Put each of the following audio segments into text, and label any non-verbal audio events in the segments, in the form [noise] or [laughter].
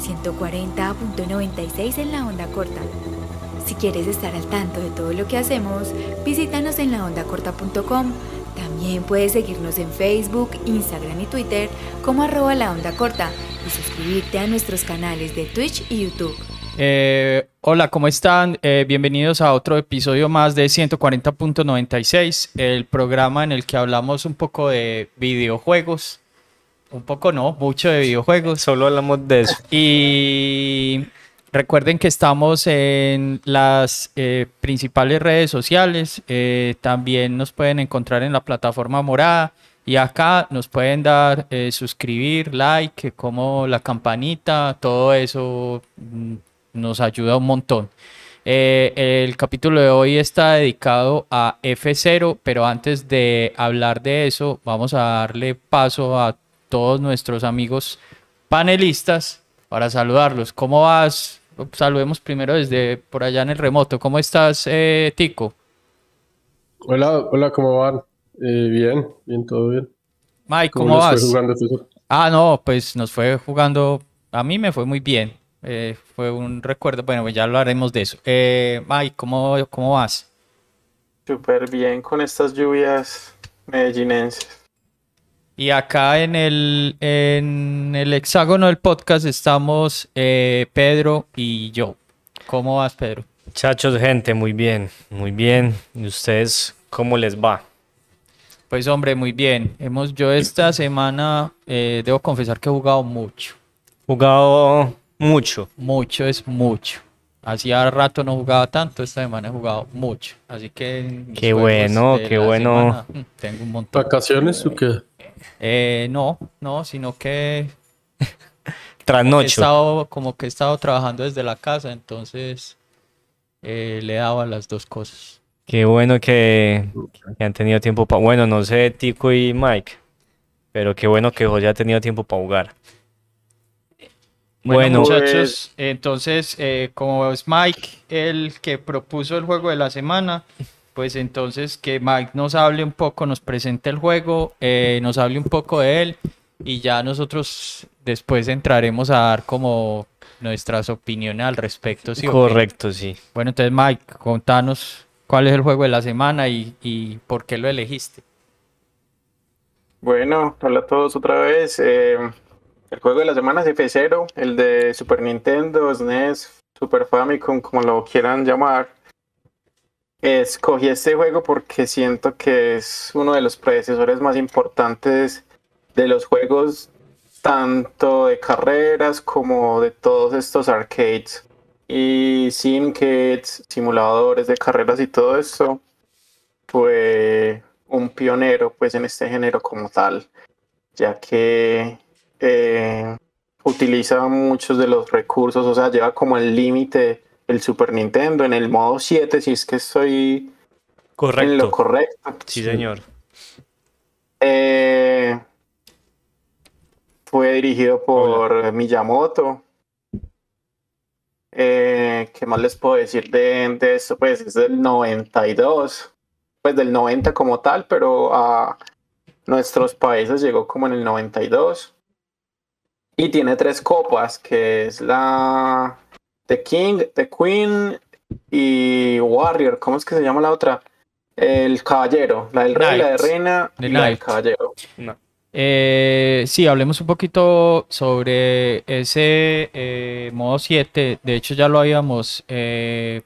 140.96 en la onda corta. Si quieres estar al tanto de todo lo que hacemos, visítanos en laondacorta.com. También puedes seguirnos en Facebook, Instagram y Twitter como arroba la onda corta y suscribirte a nuestros canales de Twitch y YouTube. Eh, hola, ¿cómo están? Eh, bienvenidos a otro episodio más de 140.96, el programa en el que hablamos un poco de videojuegos. Un poco no, mucho de videojuegos. Solo hablamos de eso. Y recuerden que estamos en las eh, principales redes sociales. eh, también nos pueden encontrar en la plataforma morada. Y acá nos pueden dar eh, suscribir, like, como la campanita, todo eso mm, nos ayuda un montón. Eh, el capítulo de hoy está dedicado a F0, pero antes de hablar de eso, vamos a darle paso a todos nuestros amigos panelistas para saludarlos. ¿Cómo vas? Saludemos primero desde por allá en el remoto. ¿Cómo estás, eh, Tico? Hola, hola, ¿cómo van? Eh, bien, bien, todo bien. Mike, ¿Cómo ¿cómo vas? jugando? Ah, no, pues nos fue jugando. A mí me fue muy bien. Eh, fue un recuerdo. Bueno, pues ya hablaremos de eso. Eh, Mike, ¿cómo, cómo vas? Súper bien con estas lluvias medellinenses. Y acá en el, en el hexágono del podcast estamos eh, Pedro y yo. ¿Cómo vas, Pedro? Muchachos, gente, muy bien, muy bien. ¿Y ustedes cómo les va? Pues hombre, muy bien. Hemos, yo esta semana eh, debo confesar que he jugado mucho. Jugado mucho. Mucho es mucho. Hacía rato no jugaba tanto, esta semana he jugado mucho. Así que Qué bueno, qué bueno. semana, mm, tengo un montón. ¿Vacaciones o qué? Eh, no, no, sino que [laughs] he Trasnocho. estado como que he estado trabajando desde la casa, entonces eh, le he dado a las dos cosas. Qué bueno que, que han tenido tiempo para... Bueno, no sé, Tico y Mike, pero qué bueno que José ha tenido tiempo para jugar. Bueno, Bueno, muchachos, entonces, eh, como es Mike el que propuso el juego de la semana, pues entonces que Mike nos hable un poco, nos presente el juego, eh, nos hable un poco de él y ya nosotros después entraremos a dar como nuestras opiniones al respecto. correcto, sí. Bueno, entonces Mike, contanos cuál es el juego de la semana y, y por qué lo elegiste. Bueno, hola a todos otra vez. Eh, el juego de la semana es F0, el de Super Nintendo, SNES, Super Famicom, como lo quieran llamar. Escogí este juego porque siento que es uno de los predecesores más importantes de los juegos, tanto de carreras como de todos estos arcades y simkits, simuladores de carreras y todo esto. Fue un pionero pues en este género como tal, ya que eh, utiliza muchos de los recursos, o sea, lleva como el límite el Super Nintendo en el modo 7, si es que estoy en lo Correcto. correcto. Sí, señor. Eh, fue dirigido por Miyamoto. Eh, ¿qué más les puedo decir de, de esto? Pues es del 92, pues del 90 como tal, pero a nuestros países llegó como en el 92. Y tiene tres copas, que es la The King, The Queen y Warrior. ¿Cómo es que se llama la otra? El caballero, la del rey, la de reina The y la del caballero. No. Eh, sí, hablemos un poquito sobre ese eh, modo 7. De hecho, ya lo habíamos, eh,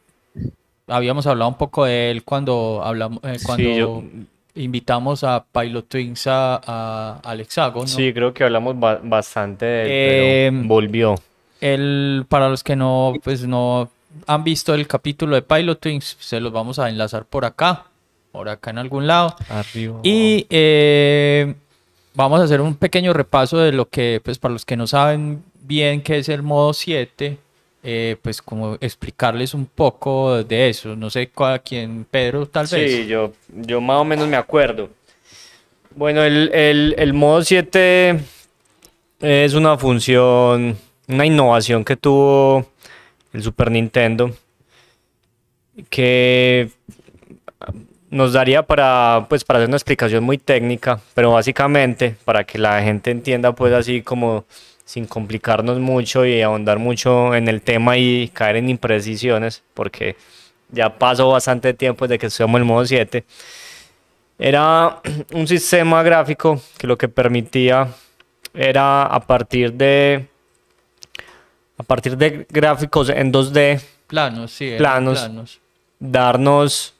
habíamos hablado un poco de él cuando hablamos, eh, Sí, cuando yo- invitamos a Pilot Twins a, a- al Hexágono. Sí, creo que hablamos ba- bastante de él, Eh, pero volvió. El, para los que no, pues no han visto el capítulo de Pilot Twins, se los vamos a enlazar por acá, por acá en algún lado. Arriba. Y eh, vamos a hacer un pequeño repaso de lo que, pues para los que no saben bien qué es el modo 7, eh, pues como explicarles un poco de eso. No sé a quién, Pedro, tal vez. Sí, yo, yo más o menos me acuerdo. Bueno, el, el, el modo 7 es una función, una innovación que tuvo el Super Nintendo que nos daría para, pues, para hacer una explicación muy técnica, pero básicamente para que la gente entienda pues así como sin complicarnos mucho y ahondar mucho en el tema y caer en imprecisiones, porque ya pasó bastante tiempo desde que estudiamos el modo 7. Era [clears throat] un sistema gráfico que lo que permitía era a partir de a partir de gráficos en 2D Planos, sí. Planos. planos. darnos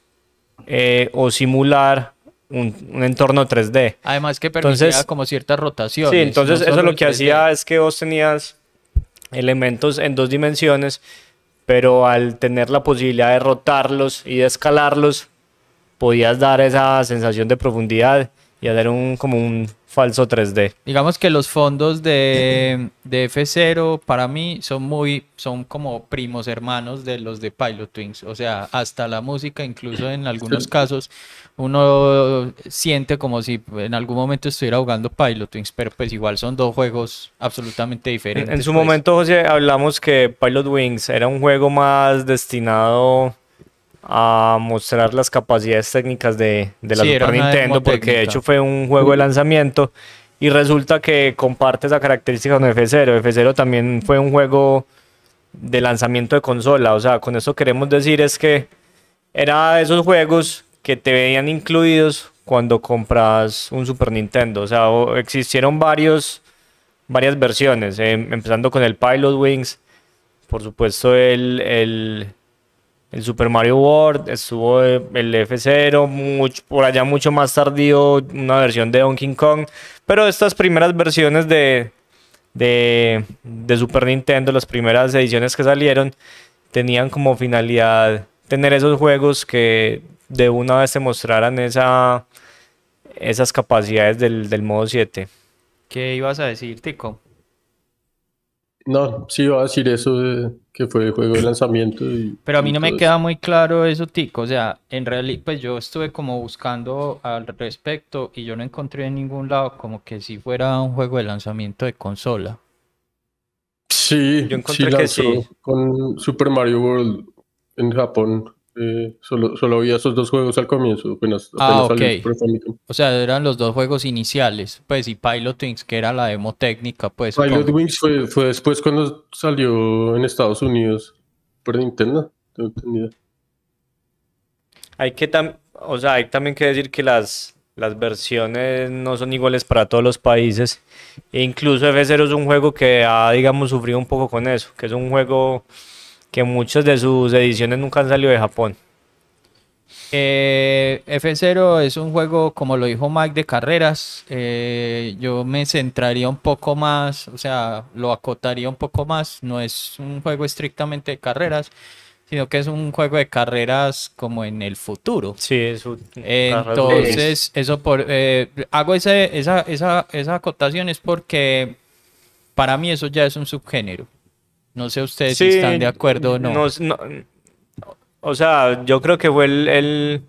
eh, o simular un, un entorno 3D. Además que permitía Entonces- como ciertas rotaciones. Sí, entonces no eso lo que 3D. hacía es que vos tenías elementos en dos dimensiones, pero al tener la posibilidad de rotarlos y de escalarlos, podías dar esa sensación de profundidad y hacer un como un falso 3D. Digamos que los fondos de, de F0 para mí son muy, son como primos hermanos de los de Pilot Twins. O sea, hasta la música, incluso en algunos casos, uno siente como si en algún momento estuviera jugando Pilot Twins, pero pues igual son dos juegos absolutamente En, diferentes. en su pues. momento, José, hablamos que Pilot Wings era un juego más destinado a mostrar las capacidades técnicas de, de la Sí, Super Nintendo, porque de hecho fue un juego de lanzamiento y resulta que comparte esa característica con F0. F0 también fue un juego de lanzamiento de consola, o sea, con eso queremos decir es que era de esos juegos que te venían incluidos cuando compras un Super Nintendo, o sea, existieron varios varias versiones, em- empezando con el Pilot Wings, por supuesto el, el, el Super Mario World, estuvo eh, el F0, mucho, por allá mucho más tardío una versión de Donkey Kong, pero estas primeras versiones de, de, de Super Nintendo, las primeras ediciones que salieron, tenían como finalidad tener esos juegos que de una vez te mostraran esa, esas capacidades del, del modo 7. ¿Qué ibas a decir, Tico? No, sí iba a decir eso de que fue juego de lanzamiento. Y, Pero a mí no me queda muy claro eso, Tico. O sea, en realidad, pues yo estuve como buscando al respecto y yo no encontré en ningún lado como que si fuera un juego de lanzamiento de consola. Sí, Yo encontré sí que lanzó sí. con Super Mario World en Japón. Eh, solo, solo había esos dos juegos al comienzo, apenas, Ah, apenas salió Famicom. O sea, eran los dos juegos iniciales, pues, y Pilot Wings, que era la demo técnica, pues, Pilot supongo. Wings fue, fue después cuando salió en Estados Unidos por Nintendo. tengo entendido. Hay que tam- o sea, hay también que decir que las, las versiones no son iguales para todos los países. E incluso F0 es un juego que ha, digamos, sufrido un poco con eso, que es un juego que muchas de sus ediciones nunca han salido de Japón. Eh, F0 es un juego, como lo dijo Mike, de carreras. Eh, yo me centraría un poco más, o sea, lo acotaría un poco más. No es un juego estrictamente de carreras, sino que es un juego de carreras como en el futuro. Sí, es un- Entonces, eso por eh, hago ese, esa, esa, esa acotación es porque para mí eso ya es un subgénero. No sé ustedes si están de acuerdo o no. no no- o sea, yo creo que fue el, el-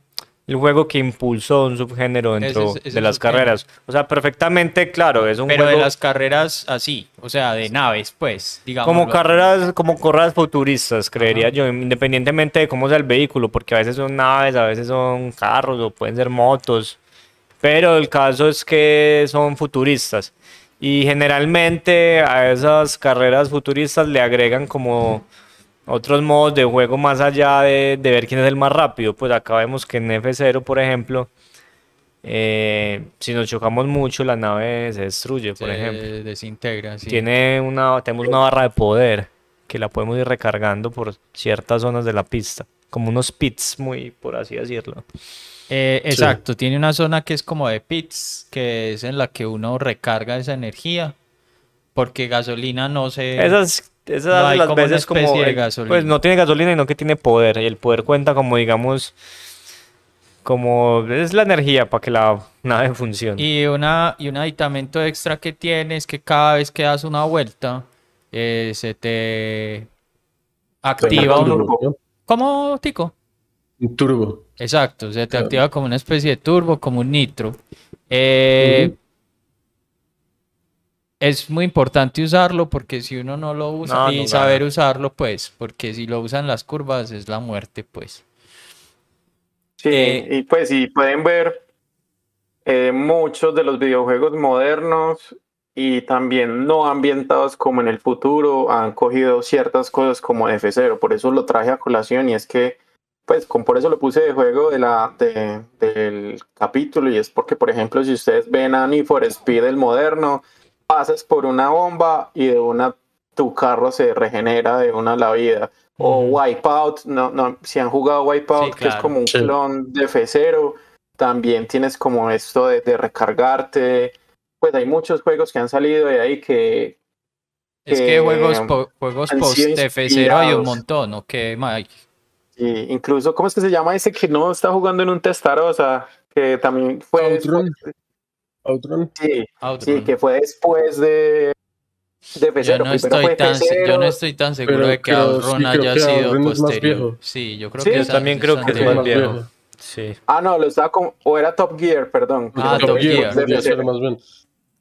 el juego que impulsó un subgénero dentro Ese es- ese de las subgénero. carreras. O sea, perfectamente claro, es un Pero de las carreras así, o sea, de naves, pues, digamos. como carreras, como carreras futuristas, creería yo, independientemente de cómo sea el vehículo, porque a veces son naves, a veces son carros o pueden ser motos. Pero el caso es que son futuristas. Y generalmente a esas carreras futuristas le agregan como otros modos de juego más allá de, de ver quién es el más rápido. Pues acá vemos que en F0, por ejemplo, eh, si nos chocamos mucho, la nave se destruye, por ejemplo. Se desintegra, sí. Tiene una, tenemos una barra de poder que la podemos ir recargando por ciertas zonas de la pista, como unos pits, muy por así decirlo. Eh, exacto, tiene una zona que es como de pits, que es en la que uno recarga esa energía, porque gasolina no se... Esas, esas no hay las como una veces como, especie de eh, gasolina. pues no tiene gasolina, sino que tiene poder, y el poder cuenta como, digamos, como es la energía para que la nave funcione. Y, una, y un aditamento extra que tiene es que cada vez que das una vuelta, eh, se te activa Un. ¿Cómo, Tico? Un turbo. Exacto, se te Claro. activa como una especie de turbo, como un nitro. Eh. Es muy importante usarlo porque si uno no lo usa No, y no saber gana. usarlo, pues, porque si lo usan las curvas es la muerte, pues. Sí, Eh, y pues si pueden ver, eh, muchos de los videojuegos modernos y también no ambientados como en el futuro, han cogido ciertas cosas como F0, por eso lo traje a colación y es que, pues, con, por eso lo puse de juego de la, de, del capítulo y es porque, por ejemplo, si ustedes ven a Need for Speed el moderno, pasas por una bomba y de una tu carro se regenera de una la vida. O Wipeout, no, no, si han jugado Wipeout, que es como un clon de F0, también tienes como esto de, de recargarte. Pues hay muchos juegos que han salido de ahí que... es que juegos, juegos post F0 hay un montón, ¿ok, Mike? Y incluso, ¿cómo es que se llama ese que no está jugando en un Testarossa? Que también fue... Outrun. Outrun. Sí, sí, que fue después de, de F0. Yo no, estoy tan, yo no estoy tan seguro de que Outrun haya sido posterior. Sí, yo creo que yo también creo que es más viejo. Sí. Ah, no, lo estaba como. O era Top Gear, perdón. Ah, Top, Gear. Gear. Más bien.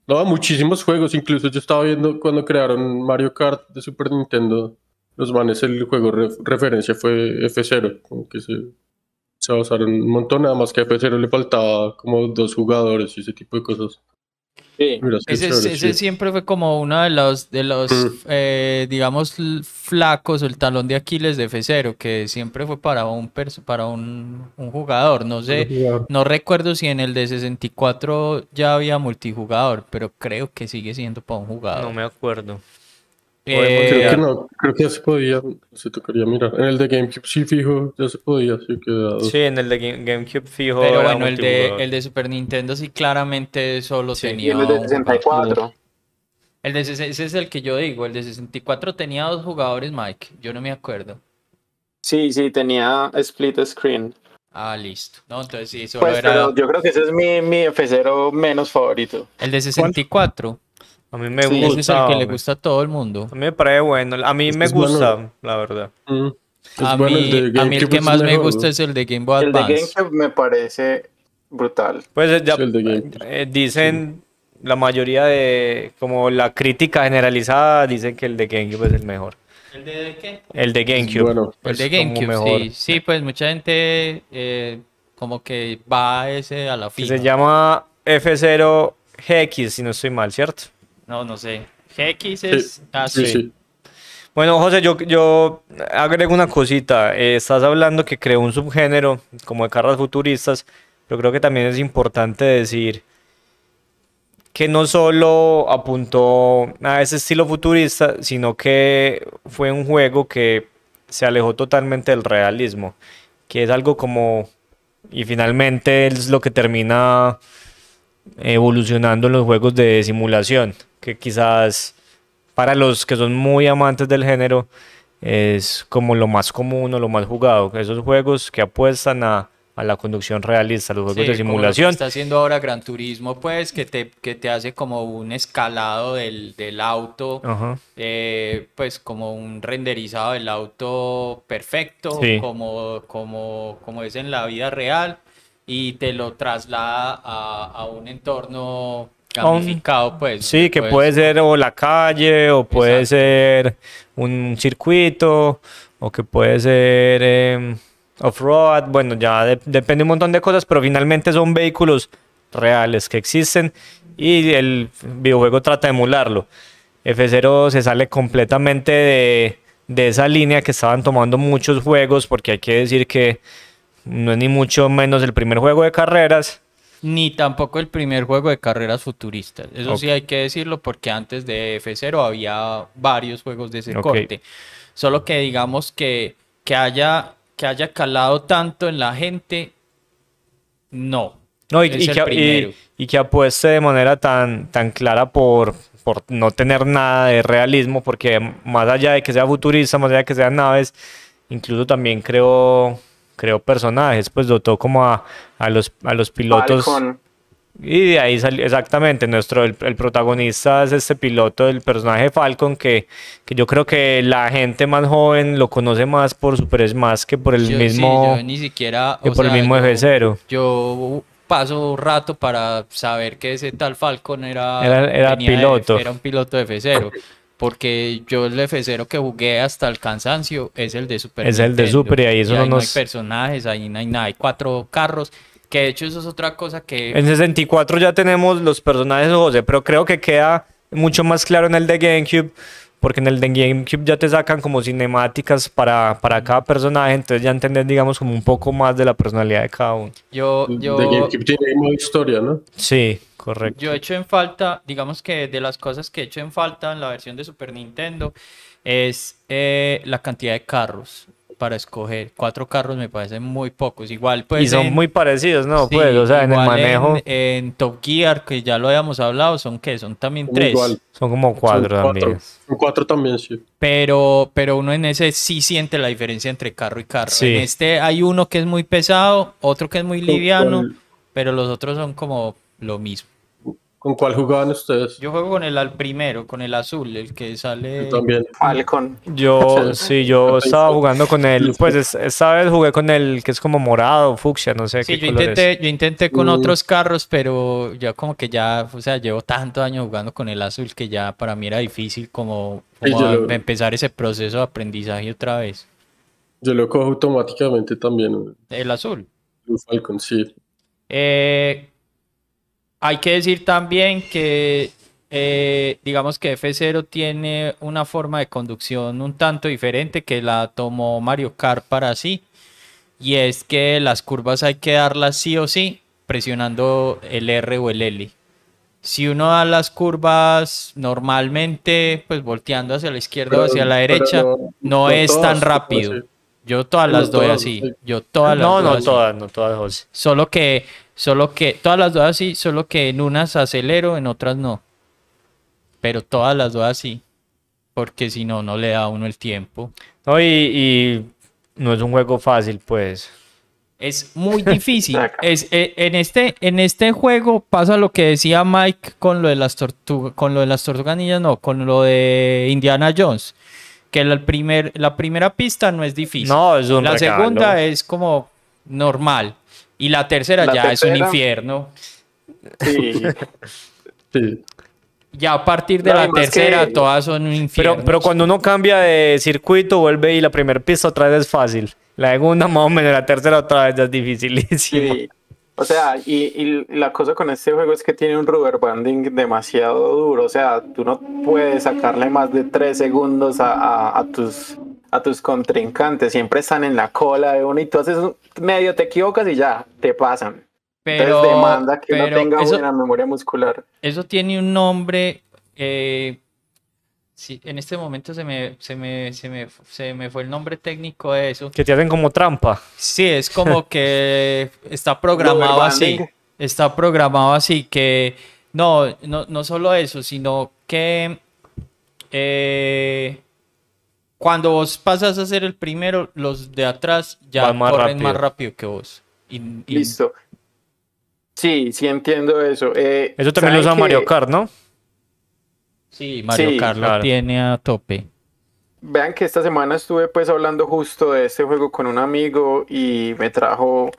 No, muchísimos juegos. Incluso yo estaba viendo cuando crearon Mario Kart de Super Nintendo. Los manes, el juego referencia fue F0. Como que se, se basaron un montón. Nada más que a F0 le faltaba como dos jugadores y ese tipo de cosas. Sí. ese, siempre fue como uno de los, de los mm. eh, digamos, flacos o el talón de Aquiles de F0, que siempre fue para un para un, un jugador. No sé, no recuerdo si en el de 64 ya había multijugador, pero creo que sigue siendo para un jugador. No me acuerdo. Eh, creo que no, creo que ya se podía, se tocaría mirar. En el de GameCube sí fijo, ya se podía, sí quedado. Sí, en el de GameCube fijo. Pero bueno, el de, el de Super Nintendo sí claramente solo tenía. el de 64. El de ese es el que yo digo, el de 64 tenía dos jugadores, Mike. Yo no me acuerdo. Sí, sí, tenía split screen. Ah, listo. No, entonces sí, solo pues, era. yo creo que ese es mi, mi F0 menos favorito. El de 64. A mí me gusta. Ese es el que le gusta a todo el mundo. A mí me parece bueno. A mí me gusta, la verdad. Mm. A, mí, el a mí el que más me gusta es el de Game Boy Advance. El de GameCube me parece brutal. Pues ya eh, dicen la mayoría de, como la crítica generalizada, dicen que el de GameCube es el mejor. ¿El de qué? El de GameCube. Bueno, el de GameCube, sí. Sí, pues mucha gente eh, como que va a ese a la fila. Se llama F0 GX, si no estoy mal, ¿cierto? No, no sé. GX es. Ah, sí. Bueno, José, yo, yo agrego una cosita. Eh, estás hablando que creó un subgénero como de carros futuristas, pero creo que también es importante decir que no solo apuntó a ese estilo futurista, sino que fue un juego que se alejó totalmente del realismo, que es algo como, y finalmente es lo que termina evolucionando en los juegos de simulación, que quizás para los que son muy amantes del género es como lo más común o lo más jugado, esos juegos que apuestan a, la conducción realista, los juegos de simulación. está haciendo ahora Gran Turismo, pues, que te, que te hace como un escalado del, auto, eh, pues como un renderizado del auto perfecto, como, como, como es en la vida real, y te lo traslada a, a un entorno gamificado, pues. Sí, que puede ser o la calle, o puede ser un circuito, o que puede ser em, off-road, bueno, ya depende un montón de cosas, pero finalmente son vehículos reales que existen y el videojuego trata de emularlo. F0 se sale completamente de, de esa línea que estaban tomando muchos juegos, porque hay que decir que no es ni mucho menos el primer juego de carreras, ni tampoco el primer juego de carreras futuristas. Eso sí hay que decirlo porque antes de F0 había varios juegos de ese corte. Solo que digamos que, que, haya, que haya calado tanto en la gente, no. No, y, que, y, que, apueste de manera tan, tan clara por, por no tener nada de realismo, porque más allá de que sea futurista, más allá de que sean naves, incluso también creo creó personajes, pues dotó como a, a, los, a los pilotos. Y de ahí salió, exactamente, nuestro, el, protagonista es este piloto, el personaje Falcon, que, que, yo creo que la gente más joven lo conoce más por Super Smash que por el mismo... yo ni siquiera... Que por el mismo F0. Yo paso un rato para saber que ese tal Falcon era... Era, piloto. era un piloto de F0 porque yo el F0 que jugué hasta el cansancio es el de Super Es el de Super y ahí eso no, hay personajes, ahí no hay nada, hay cuatro carros, que de hecho eso es otra cosa que... En 64 ya tenemos los personajes, José, pero creo que queda mucho más claro en el de GameCube, porque en el de GameCube ya te sacan como cinemáticas para, para cada personaje, entonces ya entendés, digamos, como un poco más de la personalidad de cada uno. Yo, yo, De GameCube tiene modo historia, ¿no? Sí, correcto. Yo he hecho en falta, digamos que de las cosas que he hecho en falta en la versión de Super Nintendo es eh, la cantidad de carros para escoger. Cuatro carros me parecen muy pocos. Igual, pues. y son en- muy parecidos, ¿no? sí, pues, o sea, en el manejo En, Top Gear, que ya lo habíamos hablado, son que son también Son tres. igual. son como cuatro Son también. Son cuatro también, sí. Pero, pero uno en ese sí siente la diferencia entre carro y carro. Sí. En este hay uno que es muy pesado, otro que es muy ¿Con liviano, cuál- pero los otros son como lo mismo. ¿Con cuál jugaban ustedes? Yo juego con el al primero, con el azul, el que sale. Yo también. Falcon. Yo, [laughs] sí, yo Sí. estaba jugando con él, Sí. pues es- esta vez jugué con el que es como morado, fucsia, no sé Sí, qué yo color es. intenté, yo intenté con Mm. otros carros, pero ya como que ya, o sea, llevo tantos años jugando con el azul que ya para mí era difícil como, Sí, como yo lo- empezar ese proceso de aprendizaje otra vez. Yo lo cojo automáticamente también. El azul. Blue Falcon, sí. Eh, hay que decir también que, eh, digamos que F0 tiene una forma de conducción un tanto diferente que la tomó Mario Kart para sí. Y es que las curvas hay que darlas sí o sí presionando el R o el L. Si uno da las curvas normalmente, pues volteando hacia la izquierda o hacia la derecha, no- no, no es tan ¿cómo rápido. Yo todas las doy así. sí. Yo todas las No, doy no todas, no todas, José. Solo que, solo que, todas las dos así, solo que en unas acelero, en otras no. Pero todas las dos así. Porque si no, no le da a uno el tiempo. No, y, y no es un juego fácil, pues. Es muy difícil. [laughs] Es, eh, en, este, en este juego pasa lo que decía Mike con lo de las tortugas, con lo de las tortugas ninjas, no, con lo de Indiana Jones. Que la, el primer, la primera pista no es difícil. No, es un la regalo. segunda es como normal. Y la tercera La ya es un infierno. Sí. [laughs] Sí. Ya a partir de No, la tercera que- todas son un infierno. Pero, pero cuando uno cambia de circuito, vuelve y la primera pista otra vez es fácil. La segunda [laughs] más o menos, la tercera otra vez ya es dificilísimo. Sí. O sea, y, y la cosa con este juego es que tiene un rubber banding demasiado duro. O sea, tú no puedes sacarle más de tres segundos a, a- a tus, a tus contrincantes. Siempre están en la cola de uno y tú haces un- medio te equivocas y ya, te pasan. pero, Entonces demanda que pero tenga eso, buena memoria muscular. eso tiene un nombre. eh, sí, en este momento se me, se, me, se, me, se me fue el nombre técnico de eso. Que te hacen como trampa. Sí, es como [laughs] que está programado así. Está programado así que no, no, no solo eso, sino que eh, cuando vos pasas a ser el primero, los de atrás ya Van más corren rápido. más rápido que vos. Y- y- Listo. Sí, sí entiendo eso. Eh, Eso también lo ¿saben usa Mario? Kart, ¿no? Sí, Mario Sí, Kart lo claro. tiene a tope. Vean que esta semana estuve pues hablando justo de este juego con un amigo y me trajo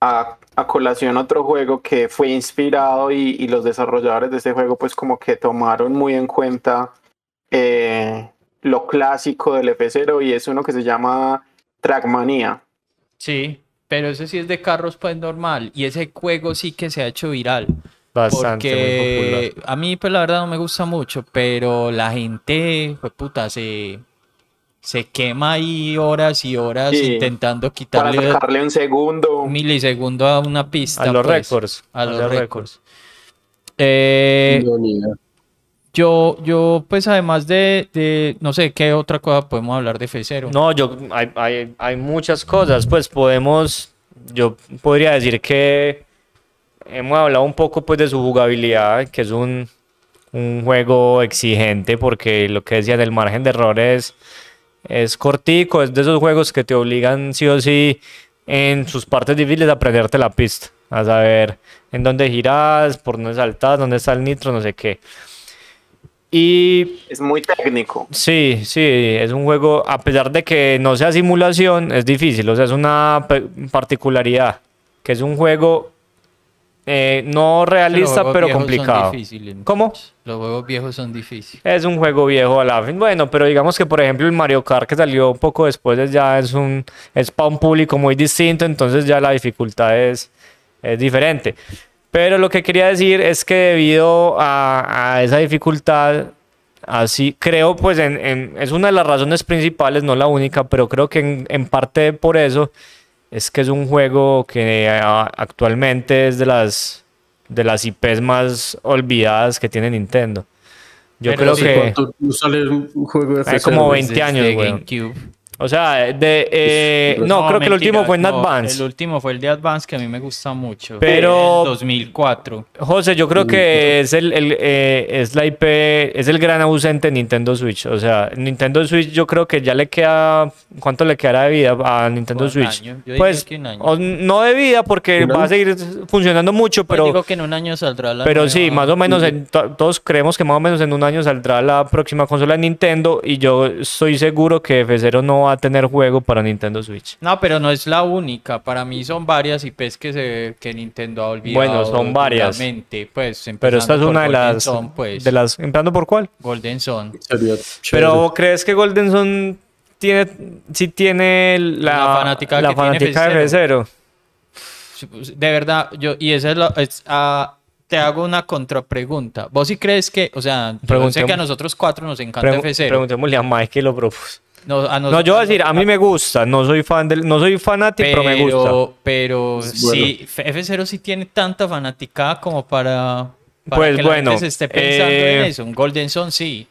a, a colación otro juego que fue inspirado y, y los desarrolladores de este juego pues como que tomaron muy en cuenta eh, lo clásico del F0 y es uno que se llama Trackmania. Sí, pero ese sí es de carros pues normal. Y ese juego sí que se ha hecho viral. Bastante, muy Porque popular. a mí pues la verdad no me gusta mucho, pero la gente, pues puta, se, se quema ahí horas y horas Sí, intentando Para quitarle sacarle un segundo. un milisegundo a una pista. A los pues, récords. A los récords. Eh, yo, yo, pues además de, de, no sé, ¿qué otra cosa podemos hablar de F0? No, yo, hay, hay, hay muchas cosas, pues podemos, yo podría decir que hemos hablado un poco pues de su jugabilidad, que es un, un juego exigente porque lo que decía del margen de errores es cortico, es de esos juegos que te obligan sí o sí en sus partes difíciles a aprenderte la pista, a saber en dónde giras, por dónde saltas, dónde está el nitro, no sé qué. Y Es muy técnico. Sí, sí, es un juego, a pesar de que no sea simulación, es difícil, o sea, es una particularidad, que es un juego eh, no realista, pero complicado. ¿Cómo? Los juegos viejos son difíciles. Es un juego viejo a la fin. Bueno, pero digamos que por ejemplo el Mario Kart que salió un poco después es ya es un es para un público muy distinto, entonces ya la dificultad es, es diferente. Pero lo que quería decir es que debido a, a esa dificultad, así creo, pues en, en- es una de las razones principales, no la única, pero creo que en, en parte por eso es que es un juego que ah, actualmente es de las, de las IPs más olvidadas que tiene Nintendo. Yo Pero creo sí, que... ¿Cuánto no sale un juego de F0? como güey? 20 años. GameCube. O sea, de, eh, no, creo que el último fue en no, Advance. El último fue el de Advance, que a mí me gusta mucho. Pero- El 2004. José, yo creo que es el, el, eh, es la IP, es el gran ausente Nintendo Switch. O sea, Nintendo Switch yo creo que ya le queda, ¿cuánto le quedará de vida a Nintendo Un Switch? año, yo Pues, que un año. o no de vida porque ¿Un va a seguir funcionando mucho, Pues pero, digo que en un año saldrá la pero sí, más o menos, en to- todos creemos que más o menos en un año saldrá la próxima consola de Nintendo y yo estoy seguro que F0 no va a tener juego para Nintendo Switch. No, pero no es la única. Para mí son varias IPs que, se, que Nintendo ha olvidado. Bueno, son varias. Pues, Pero esta es una de las, Sun, pues. de las, ¿empezando por cuál? Golden chévere. Pero ¿crees que Golden Sun tiene, sí tiene la, La fanática la que tiene fanática de F0? F0? pues, De verdad, yo, y esa es la. es, ah, te hago una contrapregunta. ¿Vos sí crees que, o sea, yo sé que a nosotros cuatro nos encanta Pregu- F0? Preguntémosle a Mike que lo propuso. No, a No, yo voy a decir, a mí me gusta, no soy fan del, no soy fanático, pero, me gusta. Pero, bueno. sí, F0 sí tiene tanta fanaticada como para, para Pues que la bueno, gente se esté pensando en eh, eso. Un Golden Sun sí.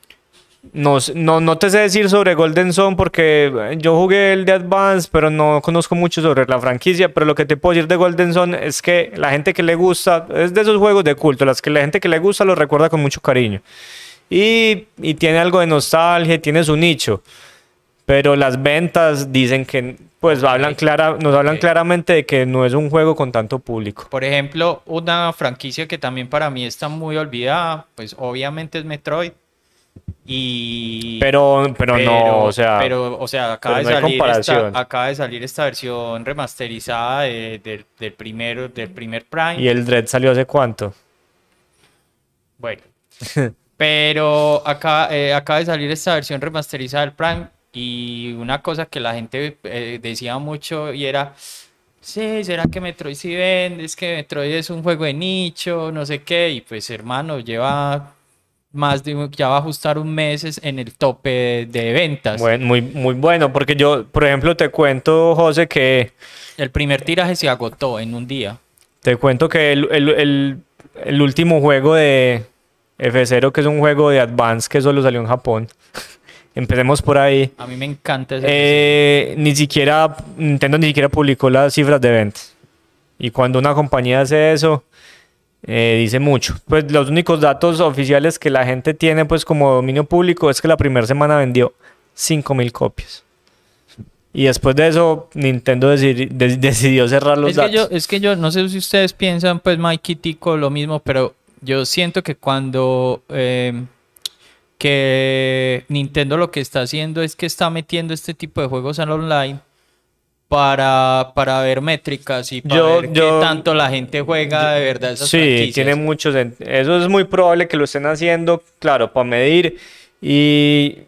No, no, no te sé decir sobre Golden Sun porque eh, yo jugué el de Advance, pero no conozco mucho sobre la franquicia. Pero lo que te puedo decir de Golden Sun es que la gente que le gusta, es de esos juegos de culto, las que la gente que le gusta lo recuerda con mucho cariño. Y, y tiene algo de nostalgia, tiene su nicho. Pero las ventas dicen que, pues hablan clara, nos hablan claramente de que no es un juego con tanto público. Por ejemplo, una franquicia que también para mí está muy olvidada, pues obviamente es Metroid. Y Pero, pero, no, o sea, pero, o sea, acaba, de no salir esta, acaba de salir esta versión remasterizada de- del- del, primero, del primer Prime. ¿y el Dread salió hace cuánto? Bueno, [laughs] pero acá, eh, acaba de salir esta versión remasterizada del Prime y una cosa que la gente eh, decía mucho y era, sí, ¿será que Metroid sí vende? Es que Metroid es un juego de nicho, no sé qué, y pues hermano, lleva más de, un- ya va a ajustar un mes en el tope de ventas. Bueno, muy, muy bueno, porque yo, por ejemplo, te cuento, José, que El primer tiraje se agotó en un día. te cuento que el, el- el- el último juego de F0, que es un juego de Advance que solo salió en Japón, empecemos por ahí. A mí me encanta ese eh, ni siquiera, Nintendo ni siquiera publicó las cifras de ventas. Y cuando una compañía hace eso, eh, dice mucho. Pues los únicos datos oficiales que la gente tiene pues como dominio público es que la primera semana vendió 5.000 copias. Y después de eso, Nintendo decidi- de- decidió cerrar los es que, yo, datos. es que yo no sé si ustedes piensan, pues Mike y Tico lo mismo, pero yo siento que cuando eh, que Nintendo lo que está haciendo es que está metiendo este tipo de juegos al online para, para ver métricas y para Yo- ver yo- qué tanto la gente juega de verdad esas Sí, franquicias. tiene muchos. Eso es muy probable que lo estén haciendo, claro, para medir. Y,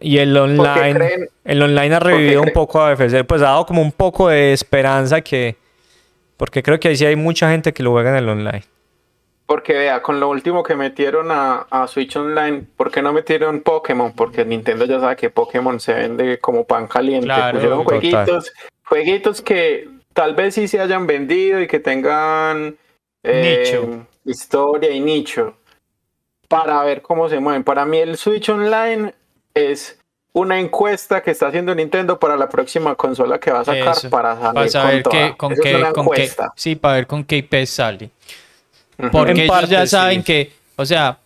y el online, el online ha revivido un poco a FC, pues ha dado como un poco de esperanza que. Porque creo que ahí sí hay mucha gente que lo juega en el online. Porque vea, con lo último que metieron a, a Switch Online, ¿por qué no metieron Pokémon? Porque Nintendo ya sabe que Pokémon se vende como pan caliente. Claro, Pusieron jueguitos, jueguitos que tal vez sí se hayan vendido y que tengan eh, Nicho. historia y nicho para ver cómo se mueven. Para mí el Switch Online es una encuesta que está haciendo Nintendo para la próxima consola que va a sacar Eso, para salir Para saber con, qué, con qué, con sí, para ver con qué IP sale. Porque En ellos parte, ya sí. saben que, o sea,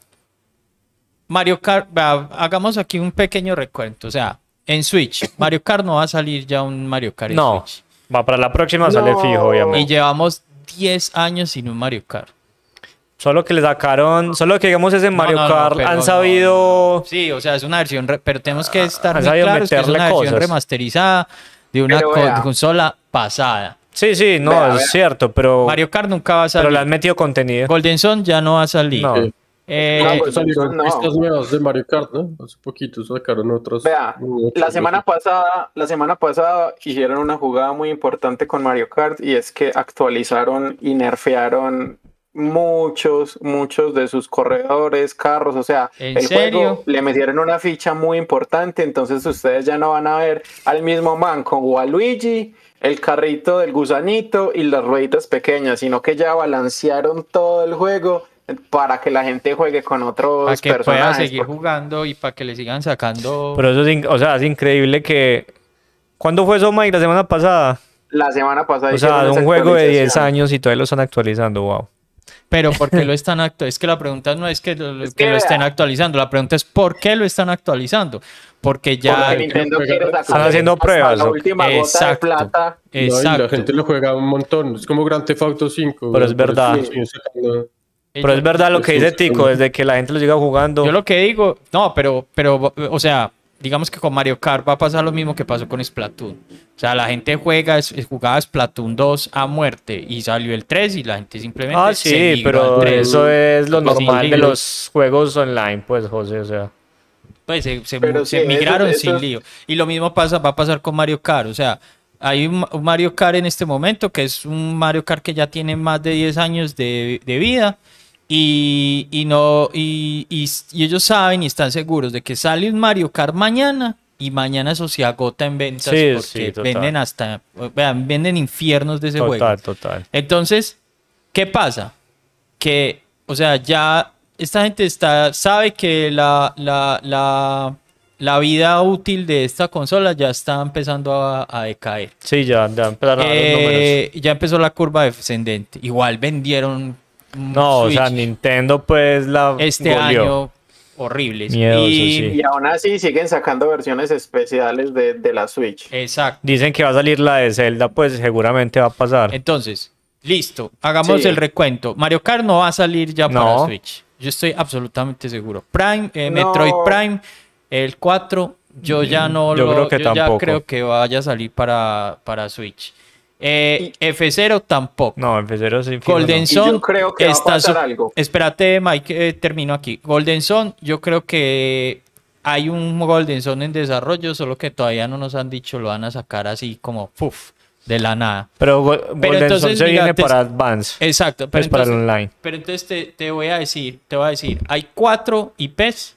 Mario Kart, hagamos aquí un pequeño recuento. O sea, en Switch, [coughs] Mario Kart no va a salir ya un Mario Kart en No, Switch. va para la próxima sale No. fijo, Y obviamente. llevamos 10 años sin un Mario Kart. Solo que le sacaron, solo que digamos ese Mario No, no, no, Kart han no, sabido. Sí, o sea, es una versión, re- pero tenemos que estar han muy claros que es una versión remasterizada de una Pero co- vea. consola pasada. Sí, sí, no, Vea, es vea. cierto, pero, Mario Kart nunca va a pero salir. le han metido contenido. Golden Sun ya no va a salir. No. Sí. Eh, No, pues, salieron no. pistas nuevas de Mario Kart, ¿no? Hace poquito sacaron otras. Vea, otras- La semana pasada, la semana pasada hicieron una jugada muy importante con Mario Kart y es que actualizaron y nerfearon muchos, muchos de sus corredores, carros, o sea, ¿En el serio? juego le metieron una ficha muy importante, entonces ustedes ya no van a ver al mismo man con Waluigi, el carrito del gusanito y las rueditas pequeñas, sino que ya balancearon todo el juego para que la gente juegue con otros Para que pueda personajes. seguir jugando y para que le sigan sacando. Pero eso es, in- o sea, es increíble que... ¿Cuándo fue eso, Mike? La semana pasada. La semana pasada O sea, un juego de 10 actualización. años y todavía lo están actualizando, wow. Pero ¿por qué lo [laughs] están actualizando? Es que la pregunta no es que lo, Es que que lo estén actualizando, la pregunta es ¿por qué lo están actualizando? Porque ya... Porque Nintendo quiere sacar Están haciendo pruebas, La última gota de Exacto. plata. No, y la Exacto. gente lo juega un montón. Es como Grand Theft Auto 5. Pero es verdad. Pero es verdad lo que dice Tico, desde que la gente lo siga jugando. Yo lo que digo, no, pero, pero, o sea, digamos que con Mario Kart va a pasar lo mismo que pasó con Splatoon. O sea, la gente juega, es- jugaba Splatoon 2 a muerte y salió el 3 y la gente simplemente Ah, sí, pero al 3. eso es lo Sí, normal de los juegos online, pues, José, o sea. Pues se, se- Pero se sí, migraron eso- sin eso- lío. Y lo mismo pasa, va a pasar con Mario Kart. O sea, hay un, un Mario Kart en este momento que es un Mario Kart que ya tiene más de 10 años de, de vida. Y, y no, y, y- y ellos saben y están seguros de que sale un Mario Kart mañana y mañana eso se agota en ventas Sí, porque sí, venden hasta, vean, venden infiernos de ese juego. Total, total. Entonces, ¿qué pasa? Que, o sea, ya esta gente está, sabe que la, la, la, la vida útil de esta consola ya está empezando a, a decaer. Sí, ya, ya empezaron dar los números. Eh, ya empezó la curva descendente. Igual vendieron No, o sea, Nintendo pues la este goleó. año horribles. Miedoso, y, sí. Y aún así siguen sacando versiones especiales de, de la Switch. Exacto. Dicen que va a salir la de Zelda, pues seguramente va a pasar. Entonces, listo, hagamos Sí. el recuento. Mario Kart no va a salir ya para No. Switch. Yo estoy absolutamente seguro. Prime, eh, No. Metroid Prime, el 4, yo ya no Mm, Yo lo creo que yo ya tampoco. creo que vaya a salir para, para Switch. Eh, F0 tampoco. No, en F0 sí. Golden no. Y Sun yo creo que va a está pasar algo. Espérate, Mike, eh, termino aquí. Golden Sun, yo creo que hay un Golden Sun en desarrollo, solo que todavía no nos han dicho, lo van a sacar así como puf, de la nada. Pero, Go- Golden entonces, se mira, viene te- para Advance, Exacto, pero pues para el online. pero entonces te, te voy a decir, te voy a decir, hay cuatro IPs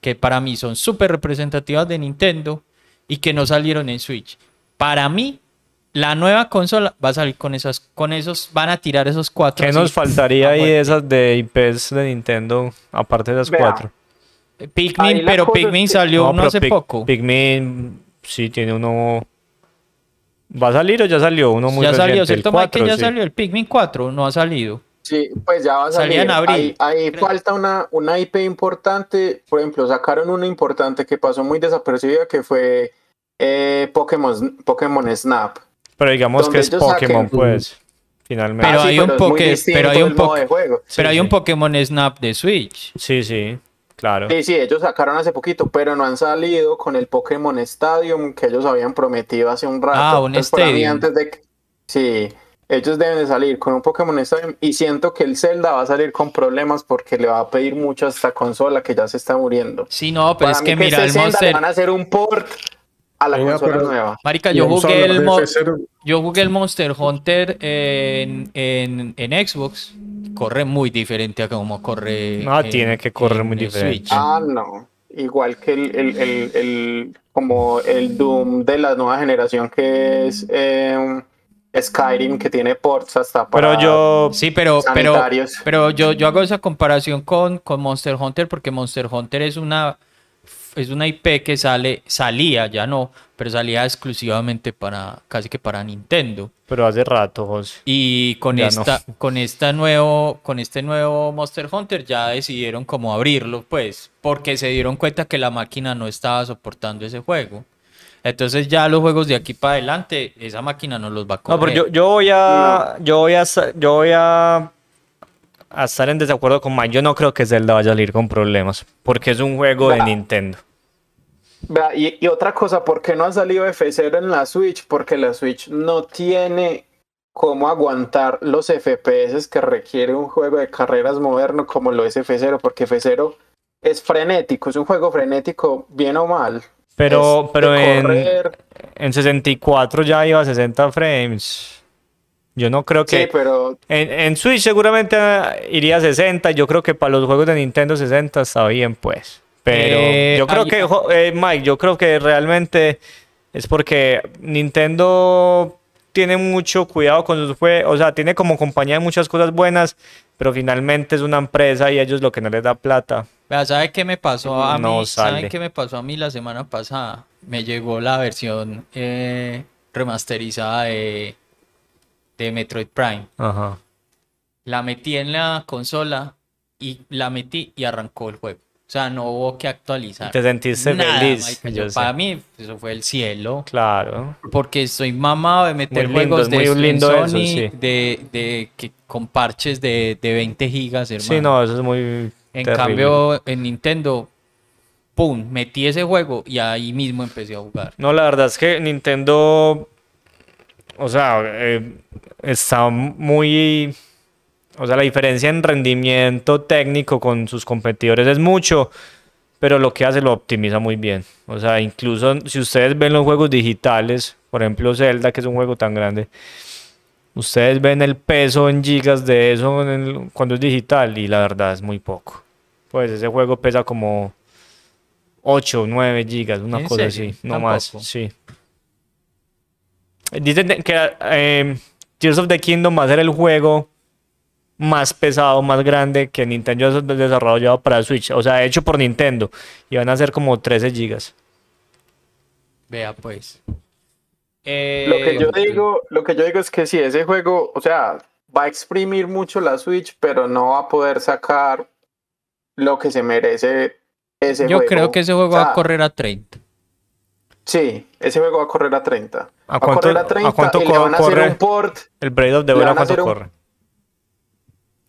que para mí son súper representativas de Nintendo y que no salieron en Switch. Para mí, la nueva consola va a salir con esas, con esos, van a tirar esos cuatro. ¿Qué así, nos faltaría a ahí de esas de IPs de Nintendo, aparte de las Vea. cuatro? Pikmin, la pero es Pikmin que- salió No, uno hace Pik- poco. Pikmin sí tiene uno. ¿Va a salir o ya salió? Uno muy ya reciente, salió, el ¿cierto, Mike? Que 4, ya sí. salió el Pikmin 4, no ha salido. Sí, pues ya va a Salía salir. en abril, Ahí, falta una, una IP importante. Por ejemplo, sacaron una importante que pasó muy desapercibida que fue eh, Pokémon, Pokémon Snap. Pero digamos que es Pokémon, saquen- pues. Finalmente. Pero Ah, sí, hay un Poké- distinto pero hay un el modo Poké- de juego. Pero hay sí. un Pokémon Snap de Switch. Sí, sí, claro. Sí, sí, ellos sacaron hace poquito, pero no han salido con el Pokémon Stadium que ellos habían prometido hace un rato. Ah, un Stadium. antes de que- Sí, ellos deben de salir con un Pokémon Stadium y siento que el Zelda va a salir con problemas porque le va a pedir mucho a esta consola que ya se está muriendo. Sí, no, pero Para es mí que mira, este el Zelda le Monster. van a hacer un port a la Venga, consola nueva. Marica, yo jugué el de mo- F0. yo jugué el Monster Hunter en, en, en Xbox. Corre muy diferente a como corre. No, en- tiene que correr muy diferente. Switch. Ah, no. Igual que el, el, el, el- como el Doom de la nueva generación que es eh, Skyrim, que tiene ports hasta para Pero yo. Sí, pero, pero, pero yo, yo hago esa comparación con, con Monster Hunter porque Monster Hunter es una, es una IP que sale, salía, ya no, pero salía exclusivamente para, casi que para Nintendo. Pero hace rato, José. Y con Ya esta, con esta nuevo, con este nuevo Monster Hunter ya decidieron como abrirlo, pues, porque se dieron cuenta que la máquina no estaba soportando ese juego. Entonces ya los juegos de aquí para adelante, esa máquina no los va a No, correr. pero yo, yo voy a. Yo voy a. Yo voy a. A estar en desacuerdo con Mike. Yo no creo que Zelda vaya a salir con problemas. Porque es un juego de. Nintendo. Y, y otra cosa, ¿por qué no ha salido F0 en la Switch? Porque la Switch no tiene cómo aguantar los FPS que requiere un juego de carreras moderno como lo es F0, porque F0 es frenético, es un juego frenético, bien o mal. Pero, Es pero en, en 64 ya iba a 60 frames. Yo no creo que... Sí, pero En, en Switch seguramente ah, iría a 60. Yo creo que para los juegos de Nintendo 60 está bien, pues. Pero Eh, yo creo ahí- que, jo- eh, Mike, yo creo que realmente es porque Nintendo tiene mucho cuidado con sus juegos. O sea, tiene como compañía muchas cosas buenas, pero finalmente es una empresa y a ellos lo que no les da plata. ¿sabe qué me pasó a No mí? ¿Sabe sale. qué me pasó a mí la semana pasada? Me llegó la versión eh, remasterizada de, de Metroid Prime. Ajá. La metí en la consola y la metí y arrancó el juego. O sea, no hubo que actualizar. Te sentiste Nada, feliz. yo yo- para mí eso fue el cielo. Claro. Porque estoy mamado de meter Muy lindo, juegos de muy lindo eso, Sony sí. de, de que con parches de, de 20 gigas, hermano. Sí, no, eso es muy En terrible. cambio, en Nintendo, pum, metí ese juego y ahí mismo empecé a jugar. No, la verdad es que Nintendo, o sea, eh, está muy, o sea, la diferencia en rendimiento técnico con sus competidores es mucho, pero lo que hace lo optimiza muy bien. O sea, incluso si ustedes ven los juegos digitales, por ejemplo Zelda, que es un juego tan grande, ustedes ven el peso en gigas de eso el- cuando es digital y la verdad es muy poco. Pues ese juego pesa como 8 o 9 gigas, una ¿En cosa serio? así, no ¿Tan más, sí. Dicen que eh, Tears of the Kingdom va a ser el juego más pesado, más grande que Nintendo ha desarrollado para Switch, o sea, hecho por Nintendo, y van a ser como 13 gigas. Vea pues. lo que Eh, yo digo, lo que yo digo es que si ese juego, o sea, va a exprimir mucho la Switch, pero no va a poder sacar lo que se merece ese Yo juego. creo que ese juego O sea, va a correr a 30. Sí, ese juego va a correr a 30. ¿A a cuánto- a a 30 cuánto y le co- van a hacer corre? un port. El Braid of the Wild, ¿a a cuánto un- corre?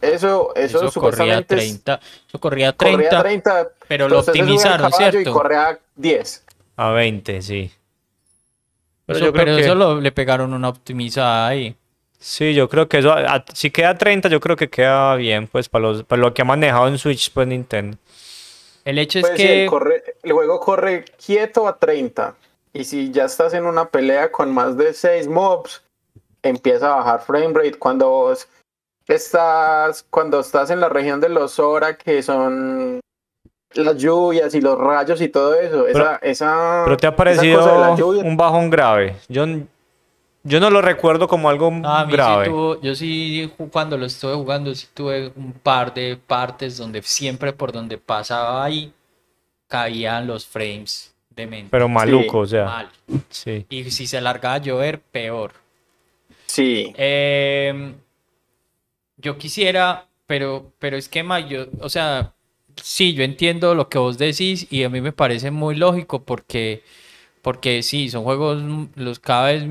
Eso, eso, Eso corría a supuestamente es- 30. Eso corría a corría 30, a 30, pero lo optimizaron, ¿cierto? Y corre a 10. A 20, sí. Pero Eso- yo creo pero que- eso lo- le pegaron una optimizada ahí. Sí, yo creo que eso, a- si queda 30, yo creo que queda bien, pues, para, los, para lo que ha manejado en Switch, pues, Nintendo. El hecho es Pues sí, que el, corre- el juego corre quieto a 30. Y si ya estás en una pelea con más de 6 mobs, empieza a bajar frame rate. Cuando vos estás, cuando estás en la región de los Zora, que son las lluvias y los rayos y todo eso, esa, esa, Pero te ha parecido lluvia, un bajón grave. Yo, yo no lo recuerdo como algo a mí sí grave. tuvo- yo sí cuando lo estuve jugando sí tuve un par de partes donde siempre por donde pasaba ahí caían los frames Pero maluco, o sea, Mal. sí. Y si se largaba a llover, peor. sí, Em, yo quisiera, pero, pero es que, yo, o sea, sí, yo entiendo lo que vos decís y a mí me parece muy lógico porque, porque sí, son juegos, los cada vez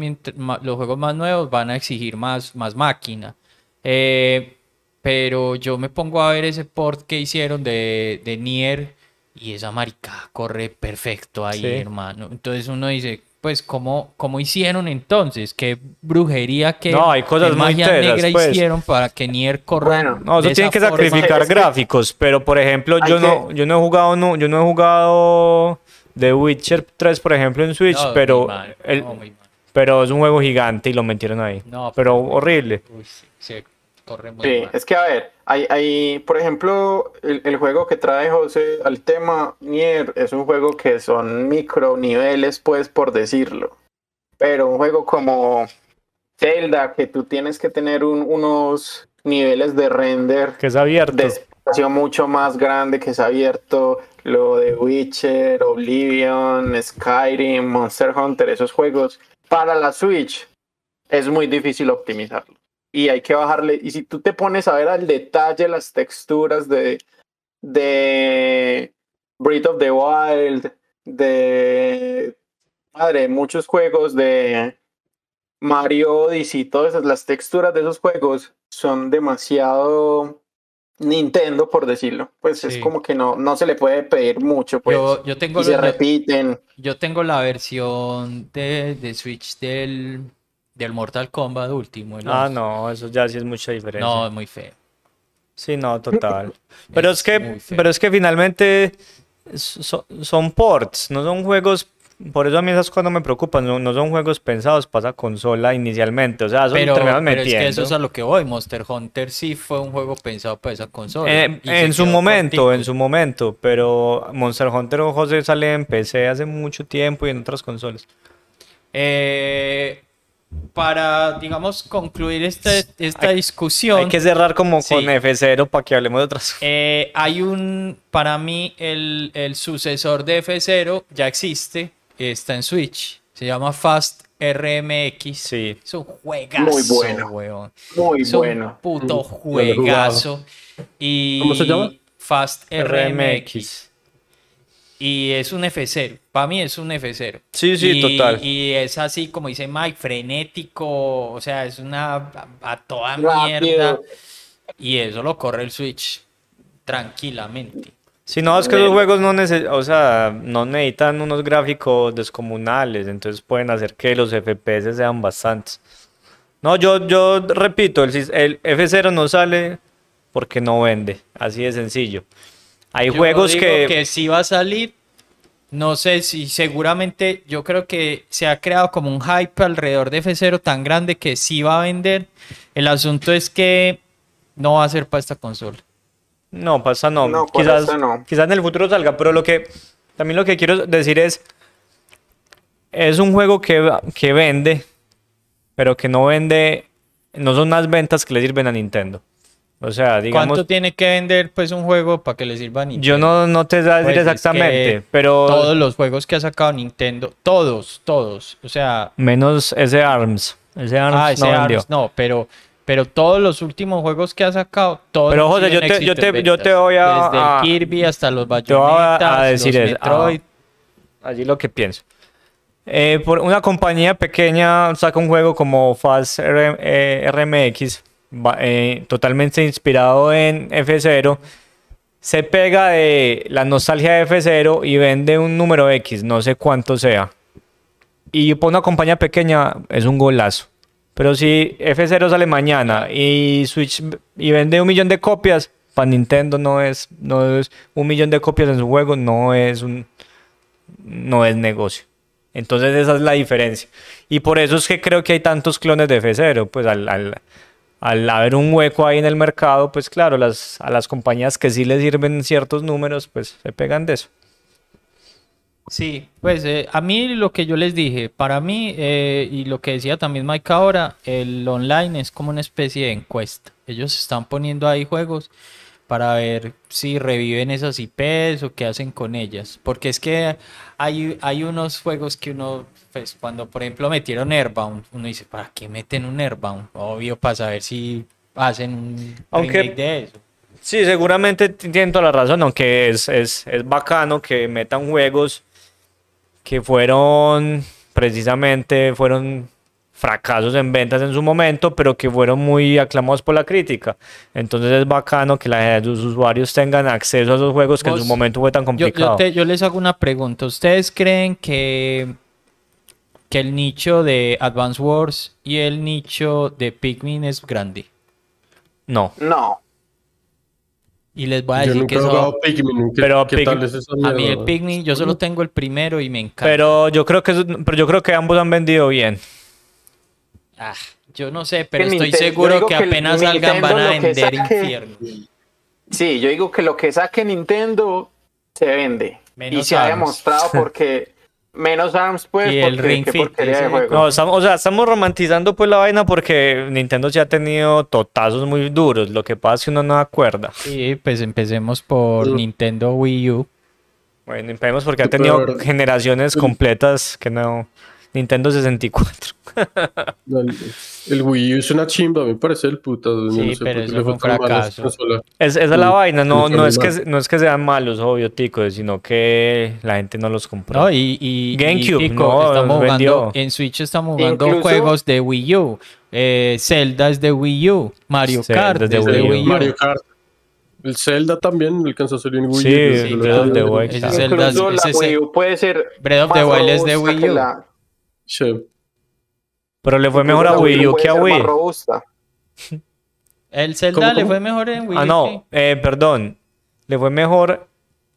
los juegos más nuevos van a exigir más, más máquina. Eh, pero yo me pongo a ver ese port que hicieron de, de Nier y esa marica corre perfecto ahí, Sí. hermano. Entonces uno dice, pues, ¿cómo, cómo hicieron entonces? ¿Qué brujería, qué, No, hay cosas qué muy magia negra pues. hicieron para que Nier corra Bueno, No, eso de tiene esa que forma? sacrificar Es que- gráficos, pero por ejemplo, yo no, yo no he jugado, no, yo no he jugado The Witcher 3, por ejemplo, en Switch, No, pero, mal, el- no, pero es un juego gigante y lo metieron ahí. No, Pero horrible. Uy, sí, se muy Sí, mal. es que a ver, hay, hay por ejemplo, el, el juego que trae José al tema, Nier, es un juego que son micro niveles, pues, por decirlo. Pero un juego como Zelda, que tú tienes que tener un- unos niveles de render Que es abierto. de espacio mucho más grande que es abierto, lo de Witcher, Oblivion, Skyrim, Monster Hunter, esos juegos, para la Switch es muy difícil optimizarlo. Y hay que bajarle, y si tú te pones a ver al detalle las texturas de, de Breath of the Wild, de madre, muchos juegos de Mario Odyssey, todas esas, las texturas de esos juegos son demasiado Nintendo, por decirlo. Pues es como que no, no se le puede pedir mucho, pues. Yo, yo tengo y se repiten. Yo tengo la versión de, de Switch del, del Mortal Kombat último. el Ah, 11. no, eso ya sí es mucha diferencia. No, es muy feo. Sí, no, total. [laughs] Pero es, Es que, pero es que finalmente so- son ports, no son juegos por eso a mí esas cosas no me preocupan, no, no son juegos pensados para esa consola inicialmente, o sea, eso Pero, pero es que eso es a lo que voy. Monster Hunter sí fue un juego pensado para esa consola. Eh, en su momento, en su momento, pero Monster Hunter José sale en PC hace mucho tiempo y en otras consolas. Eh, para, digamos, concluir este- esta discusión. Hay que cerrar como Sí. con F0 para que hablemos de otras. Eh, hay un, para mí, el, el sucesor de F0 ya existe, está en Switch, se llama Fast RMX. Sí. Es un juegazo, Muy bueno. weón. Muy Es un bueno. puto Mm, juegazo. Y ¿Cómo se llama? Fast RMX. RMX. Y es un F0. Para mí es un F0. Sí, sí, Y- total. Y es así, como dice Mike, frenético. O sea, es una a, a toda Rápido. mierda. Y eso lo corre el Switch tranquilamente. Si no, es que los juegos no, nece- o sea, no necesitan unos gráficos descomunales, entonces pueden hacer que los FPS sean bastantes. No, yo, yo repito, el, el F0 no sale porque no vende, así de sencillo. Hay Yo juegos digo que... que sí va a salir. No sé si seguramente yo creo que se ha creado como un hype alrededor de F0 tan grande que sí va a vender. El asunto es que no va a ser para esta consola. No, pasa no. No, quizás, no. quizás en el futuro salga, pero lo que también lo que quiero decir es es un juego que, que vende, pero que no vende, no son unas ventas que le sirven a Nintendo. O sea, digamos, ¿Cuánto tiene que vender pues un juego para que le sirva a Nintendo? yo no, no te sé decir Pues es exactamente, que pero Todos los juegos que ha sacado Nintendo, todos, todos. O sea, menos ese ARMS. Ese ARMS ah, ese no ARMS vendió. no, pero, pero todos los últimos juegos que ha sacado, todos Pero, José, yo te- yo te- yo te voy a- Desde a- el Kirby hasta los voy a- a Bayonetas, decir los Metroid. Allí lo que pienso. Eh, por una compañía pequeña saca un juego como Fast eh, RMX, va- eh, totalmente inspirado en F0, se pega de la nostalgia de F0 y vende un número X, no sé cuánto sea. Y por una compañía pequeña es un golazo. Pero si F0 sale mañana y Switch y vende un millón de copias, para Nintendo no es, no es un millón de copias en su juego, no es un, no es negocio. Entonces esa es la diferencia. Y por eso es que creo que hay tantos clones de F0. Pues al, al, al haber un hueco ahí en el mercado, pues claro, a las compañías que sí les sirven ciertos números, pues se pegan de eso. Sí, pues eh, a mí lo que yo les dije, para mí, eh, y lo que decía también Mike ahora, el online es como una especie de encuesta. Ellos están poniendo ahí juegos para ver si reviven esas IPs o qué hacen con ellas. Porque es que hay, hay unos juegos que uno, pues cuando por ejemplo metieron Airbound, uno dice, ¿para qué meten un Airbound? Obvio, para saber si hacen un Aunque- de eso. Sí, seguramente tienen toda la razón, aunque es, es, es bacano que metan juegos que fueron precisamente fueron fracasos en ventas en su momento, pero que fueron muy aclamados por la crítica. Entonces es bacano que la, los usuarios tengan acceso a esos juegos que en su momento fue tan Yo, complicado. yo, te- yo les hago una pregunta. ¿Ustedes creen que, que el nicho de Advance Wars y el nicho de Pikmin es grande? No, No. Y les voy a Yo decir nunca que he eso- jugado Pikmin. ¿Qué, Pero qué Pig- tal es esa a mí el? Pikmin, yo solo tengo el primero y me encanta. pero yo creo que eso- pero yo creo que ambos han vendido bien. Ah, yo no sé, pero Que estoy yo seguro que apenas salgan van a vender saque- infierno. Sí, yo digo que lo que saque Nintendo se vende. Menos y se ha demostrado porque [laughs] menos ARMS pues Y el Ring qué Fit. No, estamos, o sea, estamos romantizando pues la vaina porque Nintendo sí ha tenido totazos muy duros. Lo que pasa es que uno no acuerda. Sí, pues empecemos por. Nintendo Wii U. Bueno, empecemos porque ha tenido generaciones completas que no. Nintendo 64. No, El, el Wii U es una chimba, me parece el puta. Sí, no sé pero eso fue un a fracaso. Es, esa es la Mm, vaina, no, no, es que, no es que sean malos, obvio, ticos, sino que la gente no los compró. No, y, y, y GameCube, Pico, no, estamos vendió. jugando, en Switch estamos jugando Incluso- juegos de Wii U. Eh, Zelda es de Wii U. Mario Zelda Kart es de Wii U. Wii U. Mario Kart. El Zelda también alcanzó a salir en Wii U. Sí, Breath of the en- Wild. Zelda- Incluso la Wii U puede ser Breath of the Wild es de Wii U. la- Sí. Pero le fue mejor a Wii U que a más Wii. robusta. El Zelda ¿Cómo, le fue mejor en Wii Ah, U. no, eh, perdón. Le fue mejor